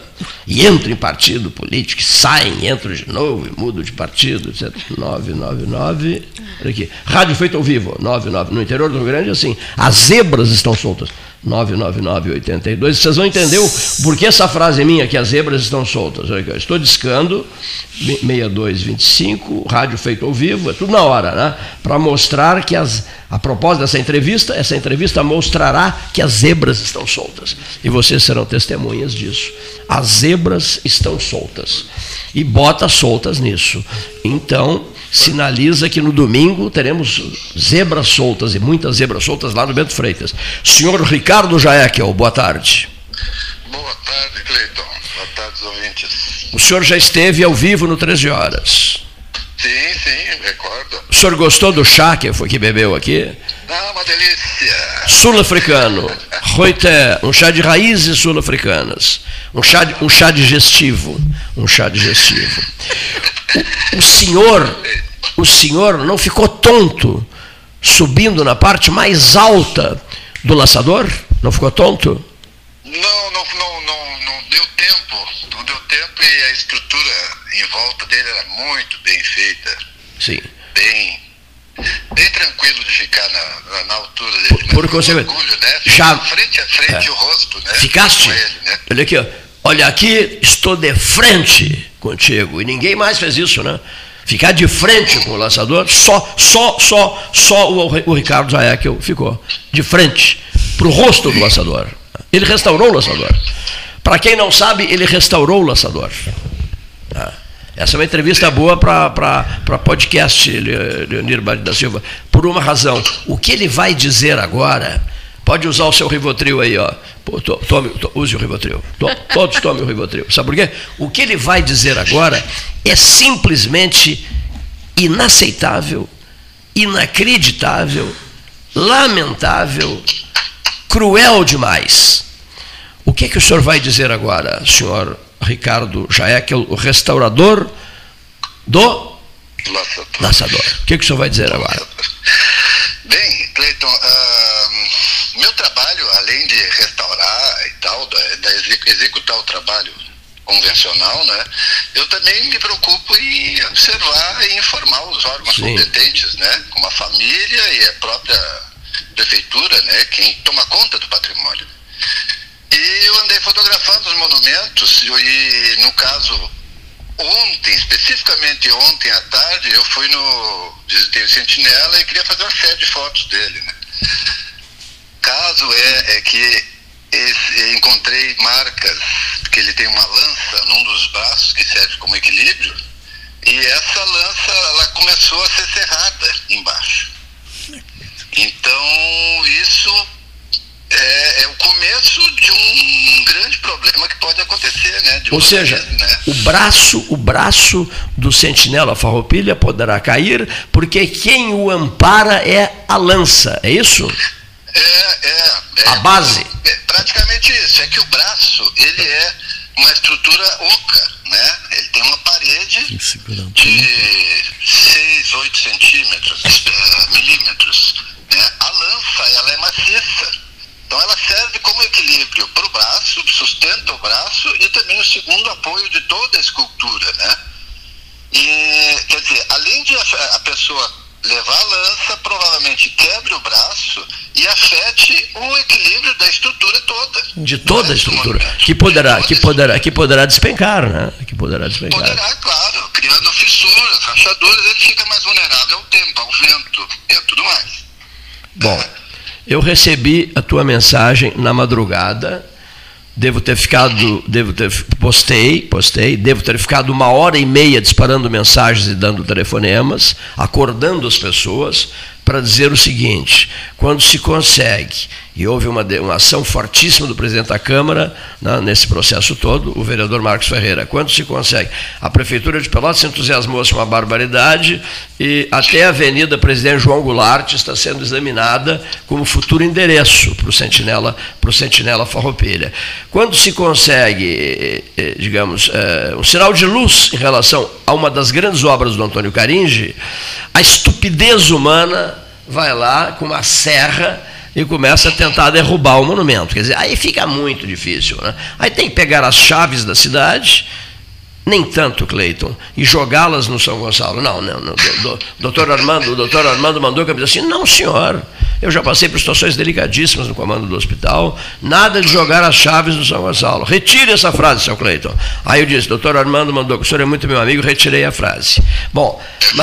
E entram em partido político, saem, entram de novo e mudam de partido, etc. 999. Olha aqui. Rádio feito ao vivo, 99. No interior do Rio Grande, assim, as zebras estão soltas. 99982. Vocês vão entender o, por que essa frase minha que as zebras estão soltas. Olha aqui, estou discando 6225, rádio feito ao vivo, é tudo na hora, né? Para mostrar que as a propósito dessa entrevista, essa entrevista mostrará que as zebras estão soltas. E vocês serão testemunhas disso. As zebras estão soltas. E bota soltas nisso. Então, sinaliza que no domingo teremos zebras soltas e muitas zebras soltas lá no Bento Freitas. Senhor Ricardo Jaekel, boa tarde. Boa tarde, Cleiton. Boa tarde, ouvintes. O senhor já esteve ao vivo no 13 Horas. Sim, sim, recordo. O senhor gostou do chá que foi que bebeu aqui? Ah, uma delícia. Sul-africano. Roité, um chá de raízes sul-africanas. Um chá, um chá digestivo. Um chá digestivo. O, o senhor, o senhor não ficou tonto subindo na parte mais alta do laçador? Não ficou tonto? Não, não, não, não, não deu tempo. Não deu tempo e a estrutura em volta dele era muito bem feita. Sim. Bem, bem tranquilo de ficar na, na, na altura dele. Por, por consequência. Né? Já, frente a frente é. o rosto, né? Ficaste? Ele, né? Olha aqui, ó. Olha aqui, estou de frente contigo. E ninguém mais fez isso, né? Ficar de frente com o lançador, só, só, só, só o, o Ricardo Zaekel ficou. De frente, para o rosto do lançador. Ele restaurou o lançador. Para quem não sabe, ele restaurou o lançador. Ah. Essa é uma entrevista boa para podcast, Leonir Bade da Silva, por uma razão. O que ele vai dizer agora, pode usar o seu Rivotril aí, ó. Tome, use o Rivotril. Todos tomem o Rivotril. Sabe por quê? O que ele vai dizer agora é simplesmente inaceitável, inacreditável, lamentável, cruel demais. O que, é que o senhor vai dizer agora, senhor Ricardo Jaekel, o restaurador do Laçador. laçador? O que, é que o senhor vai dizer agora? Bem, Cleiton, uh, meu trabalho, além de restaurar e tal, da, da executar o trabalho convencional, né? Eu também me preocupo em observar e informar os órgãos Sim. competentes, né? Como a família e a própria prefeitura, né? Quem toma conta do patrimônio. E eu andei fotografando os monumentos e, no caso, ontem, especificamente ontem à tarde, eu fui no. visitei o Sentinela e queria fazer uma série de fotos dele, né? Caso é, é que esse, encontrei marcas que ele tem uma lança num dos braços que serve como equilíbrio e essa lança ela começou a ser cerrada embaixo. Então isso é, é, o começo de um grande problema que pode acontecer, né? Ou seja, vez, né? o braço, o braço do sentinela farroupilha poderá cair, porque quem o ampara é a lança, é isso? É, é. é a base. É, praticamente isso. É que o braço ele é uma estrutura oca, né? Ele tem uma parede de 6, 8 centímetros, uh, milímetros. Né? A lança ela é maciça. Então ela serve como equilíbrio para o braço, sustenta o braço e também o segundo apoio de toda a escultura, né? E, quer dizer, além de a, a pessoa levar a lança, provavelmente quebre o braço e afete o equilíbrio da estrutura toda. De toda a estrutura. Que poderá, que poderá, que poderá despencar, né? Que poderá despencar. Poderá, claro, criando fissuras, rachaduras, ele fica mais vulnerável ao tempo, ao vento e a tudo mais. Bom. Eu recebi a tua mensagem na madrugada. Devo ter ficado, devo ter postei, postei, devo ter ficado uma hora e meia disparando mensagens e dando telefonemas, acordando as pessoas para dizer o seguinte: quando se consegue e houve uma, uma ação fortíssima do presidente da Câmara né, nesse processo todo, o vereador Marcos Ferreira. Quando se consegue? A Prefeitura de Pelotas se entusiasmou-se uma barbaridade e até a Avenida Presidente João Goulart está sendo examinada como futuro endereço para o Sentinela, para o Sentinela Farroupilha. Quando se consegue, digamos, um sinal de luz em relação a uma das grandes obras do Antônio Caringe, a estupidez humana vai lá com uma serra e começa a tentar derrubar o monumento. Quer dizer, aí fica muito difícil. Né? Aí tem que pegar as chaves da cidade, nem tanto, Cleiton, e jogá-las no São Gonçalo. Não, não, não. Do, do, doutor Armando, o doutor Armando mandou que eu disse assim, não, senhor, Eu já passei por situações delicadíssimas no comando do hospital. Nada de jogar as chaves no São Gonçalo. Retire essa frase, seu Cleiton. Aí eu disse, doutor Armando mandou o senhor é muito meu amigo, retirei a frase. Bom,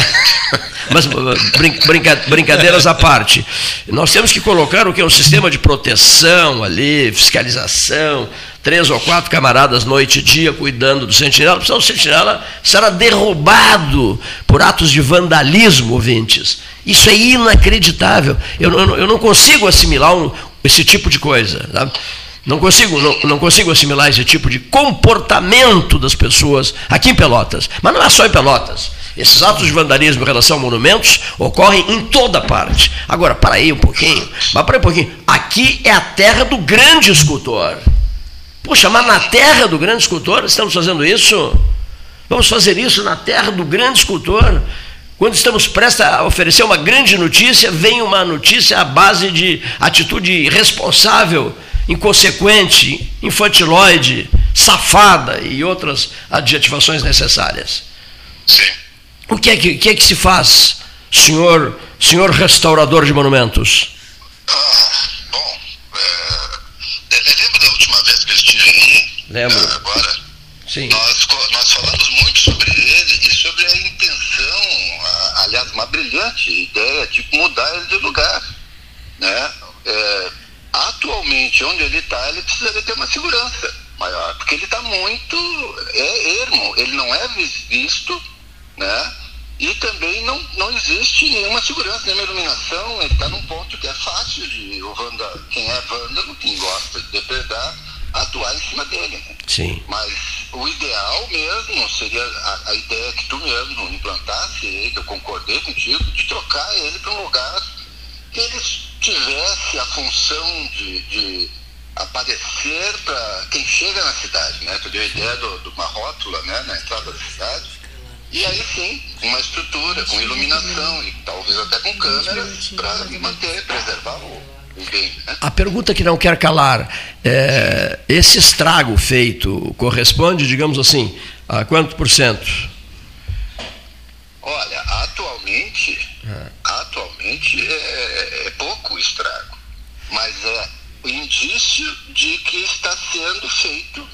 mas, mas brinca, brincadeiras à parte. Nós temos que colocar o que é um sistema de proteção ali, fiscalização, três ou quatro camaradas noite e dia cuidando do sentinela, porque o sentinela será derrubado por atos de vandalismo, ouvintes. Isso é inacreditável. Eu, eu, eu não consigo assimilar um, esse tipo de coisa. Tá? Não consigo, não, não, consigo assimilar esse tipo de comportamento das pessoas aqui em Pelotas. Mas não é só em Pelotas. Esses atos de vandalismo em relação a monumentos ocorrem em toda parte. Agora, para aí um pouquinho, mas para aí um pouquinho. Aqui é a terra do grande escultor. Puxa, mas na terra do grande escultor estamos fazendo isso? Vamos fazer isso na terra do grande escultor? Quando estamos prestes a oferecer uma grande notícia, vem uma notícia à base de atitude irresponsável, inconsequente, infantiloide, safada e outras adjetivações necessárias. Sim. O que é que, que, é que se faz, senhor, senhor restaurador de monumentos? Ah, bom, é, lembra da última vez que eu estive aí? Lembro. Ah, agora? Sim. Nós, nós falamos muito sobre ele e sobre a intenção, a, aliás, uma brilhante ideia de mudar ele de lugar. Né? É, atualmente, onde ele está, ele precisaria ter uma segurança maior, porque ele está muito é ermo, ele não é visto, né? E também não, não existe nenhuma segurança, nenhuma iluminação, ele está num ponto que é fácil de o vanda, quem é vândalo, quem gosta de depredar, atuar em cima dele. Né? Sim. Mas o ideal mesmo seria a, a, ideia que tu mesmo implantasse ele, eu concordei contigo, de trocar ele para um lugar que ele tivesse a função de, de aparecer para quem chega na cidade, né? Tu deu a ideia de uma rótula né? na entrada da cidade. E aí sim, uma estrutura, com iluminação e talvez até com câmeras para manter, preservar o bem. Né? A pergunta que não quer calar, é, esse estrago feito corresponde, digamos assim, a quanto por cento? Olha, atualmente, É. atualmente é, é pouco o estrago, mas é o indício de que está sendo feito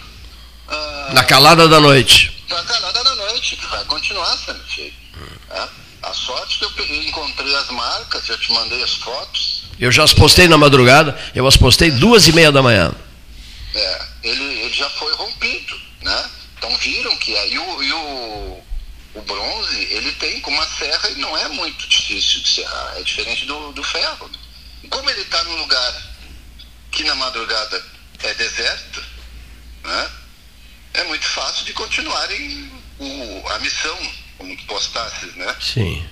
ah, Na calada da noite. na calada da noite, que vai continuar sendo feito. né? A sorte que eu encontrei as marcas, eu te mandei as fotos, Eu já as postei na madrugada, eu as postei duas e meia da manhã. É, ele, ele já foi rompido, né? Então viram que aí o, e o, o bronze, ele tem com uma serra e não é muito difícil de serrar, é diferente do, do ferro. E como ele está num lugar que na madrugada é deserto, né? É muito fácil de continuarem o, a missão, como postasses, né? Sim.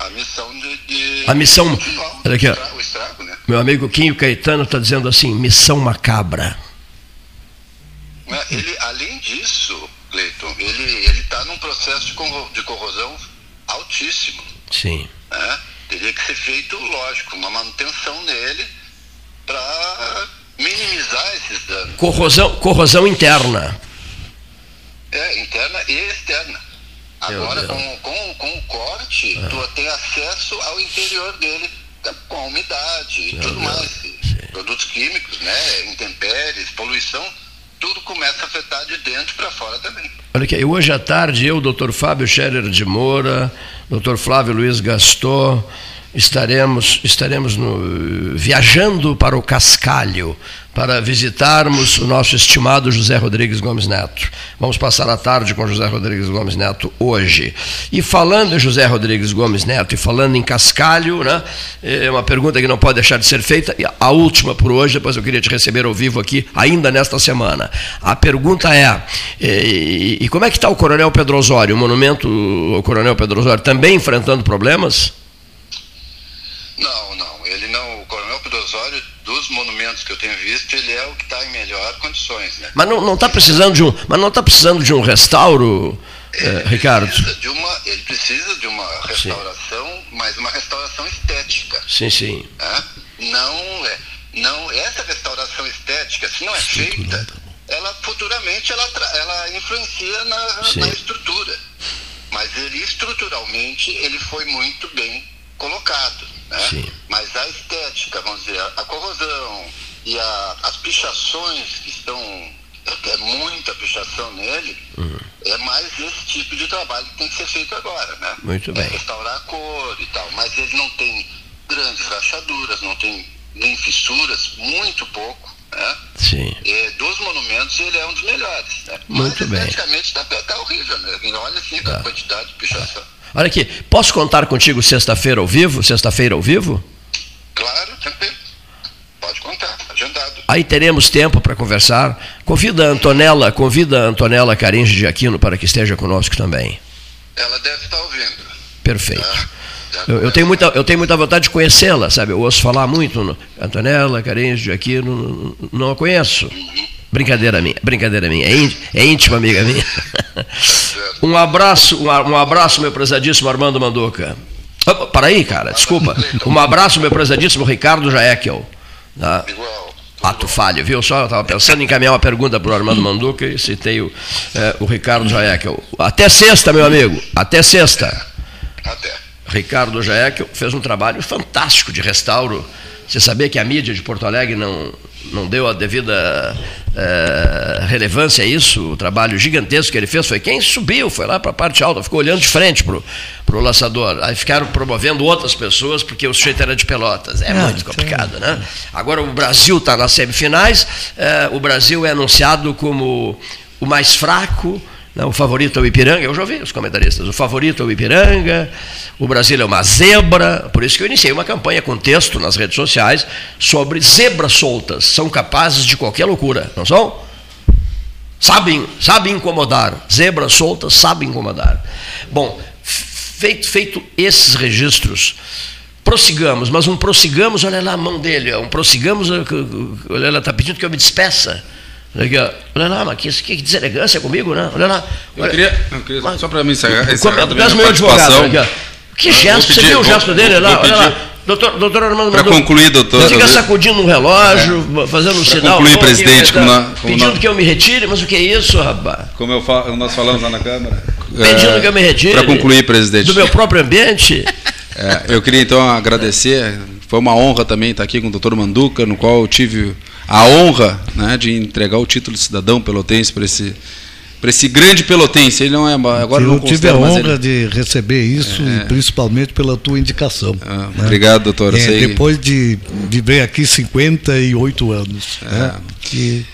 A missão de, de A missão- olha aqui, o estra- o estrago, né? Meu amigo Quinho Caetano está dizendo assim: missão macabra. Né? Ele, além disso, Cleiton, ele está num processo de, corro- de corrosão altíssimo. Sim. né? Teria que ser feito, lógico, uma manutenção nele para minimizar esses danos. Corrosão, corrosão interna. É, interna e externa. Agora, Deus. Com, com, com o corte, tu tem acesso ao interior dele, com a umidade e tudo mais. Produtos químicos, né? Intempéries, poluição, tudo começa a afetar de dentro para fora também. Olha aqui, hoje à tarde eu, Dr. Fábio Scherer de Moura, Dr. Flávio Luiz Gaston, estaremos, estaremos no- viajando para o Cascalho para visitarmos o nosso estimado José Rodrigues Gomes Neto. Vamos passar a tarde com José Rodrigues Gomes Neto hoje. E falando em José Rodrigues Gomes Neto e falando em Cascalho, né, é uma pergunta que não pode deixar de ser feita, a última por hoje, depois eu queria te receber ao vivo aqui, ainda nesta semana. A pergunta é, e, e como é que está o Coronel Pedro Osório, o monumento ao Coronel Pedro Osório, também enfrentando problemas? Não, não. Ele não. O Coronel Pedro Osório, dos monumentos que eu tenho visto, ele é o que está em melhor condições, né? Mas não está precisando de um, mas não está precisando de um restauro, eh, Ricardo? Precisa de uma, ele precisa de uma restauração, mas uma restauração estética. Sim, sim. né? Não, é, não essa restauração estética, se não é feita, ela futuramente ela, ela influencia na, Sim. na estrutura. Mas ele estruturalmente ele foi muito bem colocado. né? Mas a estética, vamos dizer, a corrosão e a, as pichações que estão, é muita pichação nele, Uhum. é mais esse tipo de trabalho que tem que ser feito agora, né? Muito bem. É restaurar a cor e tal, mas ele não tem grandes rachaduras, não tem nem fissuras, muito pouco, né? Sim. É, dos monumentos ele é um dos melhores, né? Muito mas, bem. esteticamente tá, tá horrível, né? Olha assim a quantidade de pichação. Olha aqui, posso contar contigo sexta-feira ao vivo? Sexta-feira ao vivo? Claro, tranquilo. Pode contar, agendado. Aí teremos tempo para conversar. Convida a Antonella, convida a Antonella Caringe de Aquino para que esteja conosco também. Ela deve estar ouvindo. Perfeito. Eu, eu tenho muita, eu tenho muita vontade de conhecê-la, sabe? Eu ouço falar muito. No, Antonella Caringe de Aquino, não, não a conheço. Brincadeira minha, brincadeira minha. É, é íntima amiga minha. um abraço, um, abraço, meu prezadíssimo Armando Manduca. Opa, para aí, cara, desculpa. Um abraço, meu prezadíssimo Ricardo Jaekel. Tá? Ato falho, viu só? Eu estava pensando em encaminhar uma pergunta para o Armando Manduca e citei o, eh, o Ricardo Jaekel. Até sexta, meu amigo. Até sexta. Ricardo Jaekel fez um trabalho fantástico de restauro. Você sabia que a mídia de Porto Alegre não, não deu a devida eh, relevância a isso? O trabalho gigantesco que ele fez foi quem subiu, foi lá para a parte alta, ficou olhando de frente para o laçador. Aí ficaram promovendo outras pessoas porque o sujeito era de pelotas. É, É, muito complicado, né? Agora o Brasil está nas semifinais, eh, o Brasil é anunciado como o mais fraco. Né, o favorito é o Ipiranga, eu já ouvi os comentaristas. O favorito é o Ipiranga, o Brasil é uma zebra, por isso que eu iniciei uma campanha com texto nas redes sociais sobre zebras soltas. São capazes de qualquer loucura, não são? Sabem, sabem incomodar. Zebras soltas sabem incomodar. Bom, feito, feito esses registros, prossigamos, mas um prossigamos, olha lá a mão dele, um prossigamos, olha lá, está pedindo que eu me despeça. Olha aqui, ó. Olha lá, mas que, que deselegância comigo, né? Olha lá. Eu queria, eu queria só para me encerrar. peço meu advogado. olha aqui, ó. Que Eu gesto, vou você pedir- viu o vou- gesto dele vou- lá? vou Olha lá. pedir- Doutor, doutor Armando Manduca, concluir, doutor, Fica eu- sacudindo um relógio, fazendo um Pra sinal. concluir, presidente, tá como nós- como pedindo nós- que eu me retire, mas o que é isso, rapaz? Como eu nós falamos lá na Câmara. Pedindo que eu me retire. Para concluir, presidente. Do meu próprio ambiente. É, eu queria então agradecer. Foi uma honra também estar aqui com o doutor Manduca, no qual eu tive a honra né, de entregar o título de cidadão pelotense para esse, para esse grande pelotense. Ele não é. Agora eu não tive a honra ele- de receber isso, É. e principalmente pela tua indicação. né? obrigado, doutor. É, depois de viver aqui 58 anos. né? Que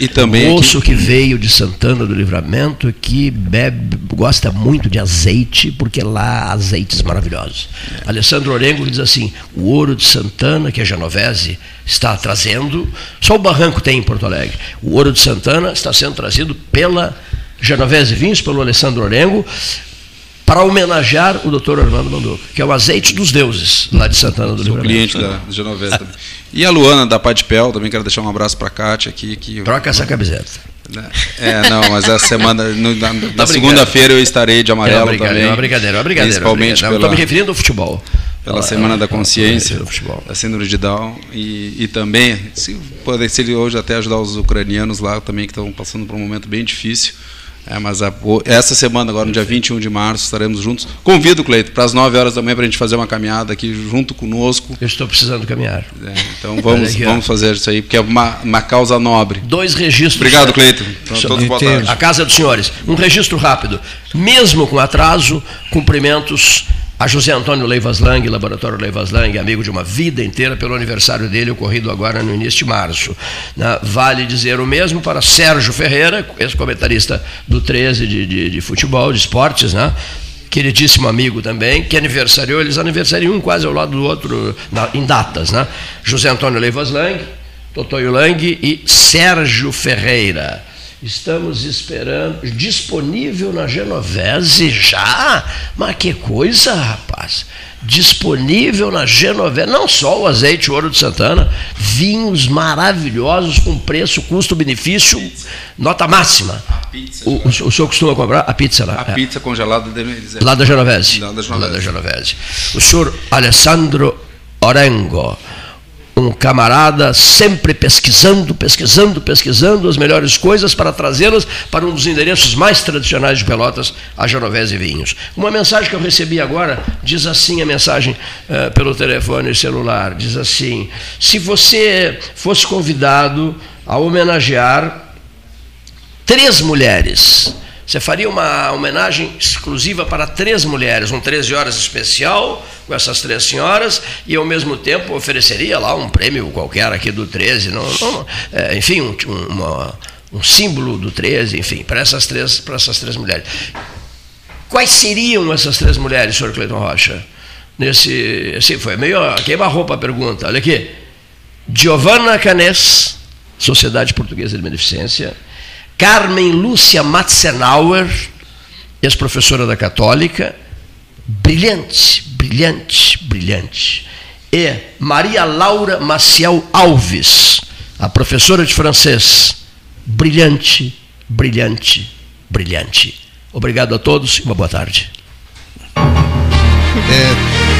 E também moço que veio de Santana do Livramento que bebe, gosta muito de azeite, porque lá há azeites maravilhosos. Alessandro Orengo diz assim: o ouro de Santana, que a Genovese está trazendo, só o Barranco tem em Porto Alegre. O ouro de Santana está sendo trazido pela Genovese Vinhos, pelo Alessandro Orengo, para homenagear o Dr. Armando Manduca, que é o azeite dos deuses lá de Santana do Livramento. cliente da Genovese também. E a Luana da Padpel, também quero deixar um abraço para a Kátia aqui. Que, Troca essa camiseta. É, não, mas essa semana, no- na, na brincando. segunda-feira eu estarei de amarelo É também. é uma brincadeira, é uma brincadeira, Principalmente é. Eu pela, tô me referindo ao futebol. Pela Ah, Semana da Consciência, futebol. da Síndrome de Down. E, e também, se poder se ele hoje até ajudar os ucranianos lá também, que estão passando por um momento bem difícil. É, mas a- essa semana, agora no dia 21 de março, estaremos juntos. Convido, Cleito, para as 9 horas da manhã para a gente fazer uma caminhada aqui junto conosco. Eu estou precisando caminhar. É, então vamos, aqui, vamos fazer isso aí, porque é uma, uma causa nobre. Dois registros. Obrigado, Cleiton. Então, todos boa tarde. A Casa dos Senhores. Um registro rápido. Mesmo com atraso, cumprimentos a José Antônio Leivas Lang, Laboratório Leivas Lang, amigo de uma vida inteira, pelo aniversário dele, ocorrido agora no início de março. Vale dizer o mesmo para Sérgio Ferreira, ex-comentarista do 13 de, de, de futebol, de esportes, né? queridíssimo amigo também, que aniversariou, eles aniversariam um quase ao lado do outro na- em datas, né? José Antônio Leivas Lang, Totonho Lang e Sérgio Ferreira. Estamos esperando, disponível na Genovese já? Mas que coisa, rapaz! Disponível na Genovese, não só o azeite ouro de Santana, vinhos maravilhosos com preço, custo-benefício, nota máxima. O, o, o senhor costuma comprar a pizza lá? A É. pizza congelada dele. Lá da Genovese. Lá da Lá Genovese. da Genovese. O senhor Alessandro Orengo. Um camarada sempre pesquisando, pesquisando, pesquisando as melhores coisas para trazê-las para um dos endereços mais tradicionais de Pelotas, a Genovese Vinhos. Uma mensagem que eu recebi agora diz assim a mensagem uh, pelo telefone celular, diz assim: se você fosse convidado a homenagear três mulheres você faria uma homenagem exclusiva para três mulheres, um 13 horas especial com essas três senhoras, e ao mesmo tempo ofereceria lá um prêmio qualquer aqui do 13, não, não é, enfim, um, uma, um símbolo do 13, enfim, para essas três, para essas três mulheres. Quais seriam essas três mulheres, senhor Cleiton Rocha? Nesse, assim, foi meio queima-roupa a pergunta. Olha aqui. Giovanna Canés, Sociedade Portuguesa de Beneficência. Carmen Lúcia Matzenauer, ex-professora da Católica, brilhante, brilhante, brilhante. E Maria Laura Maciel Alves, a professora de francês, brilhante, brilhante, brilhante. Obrigado a todos e uma boa tarde. É,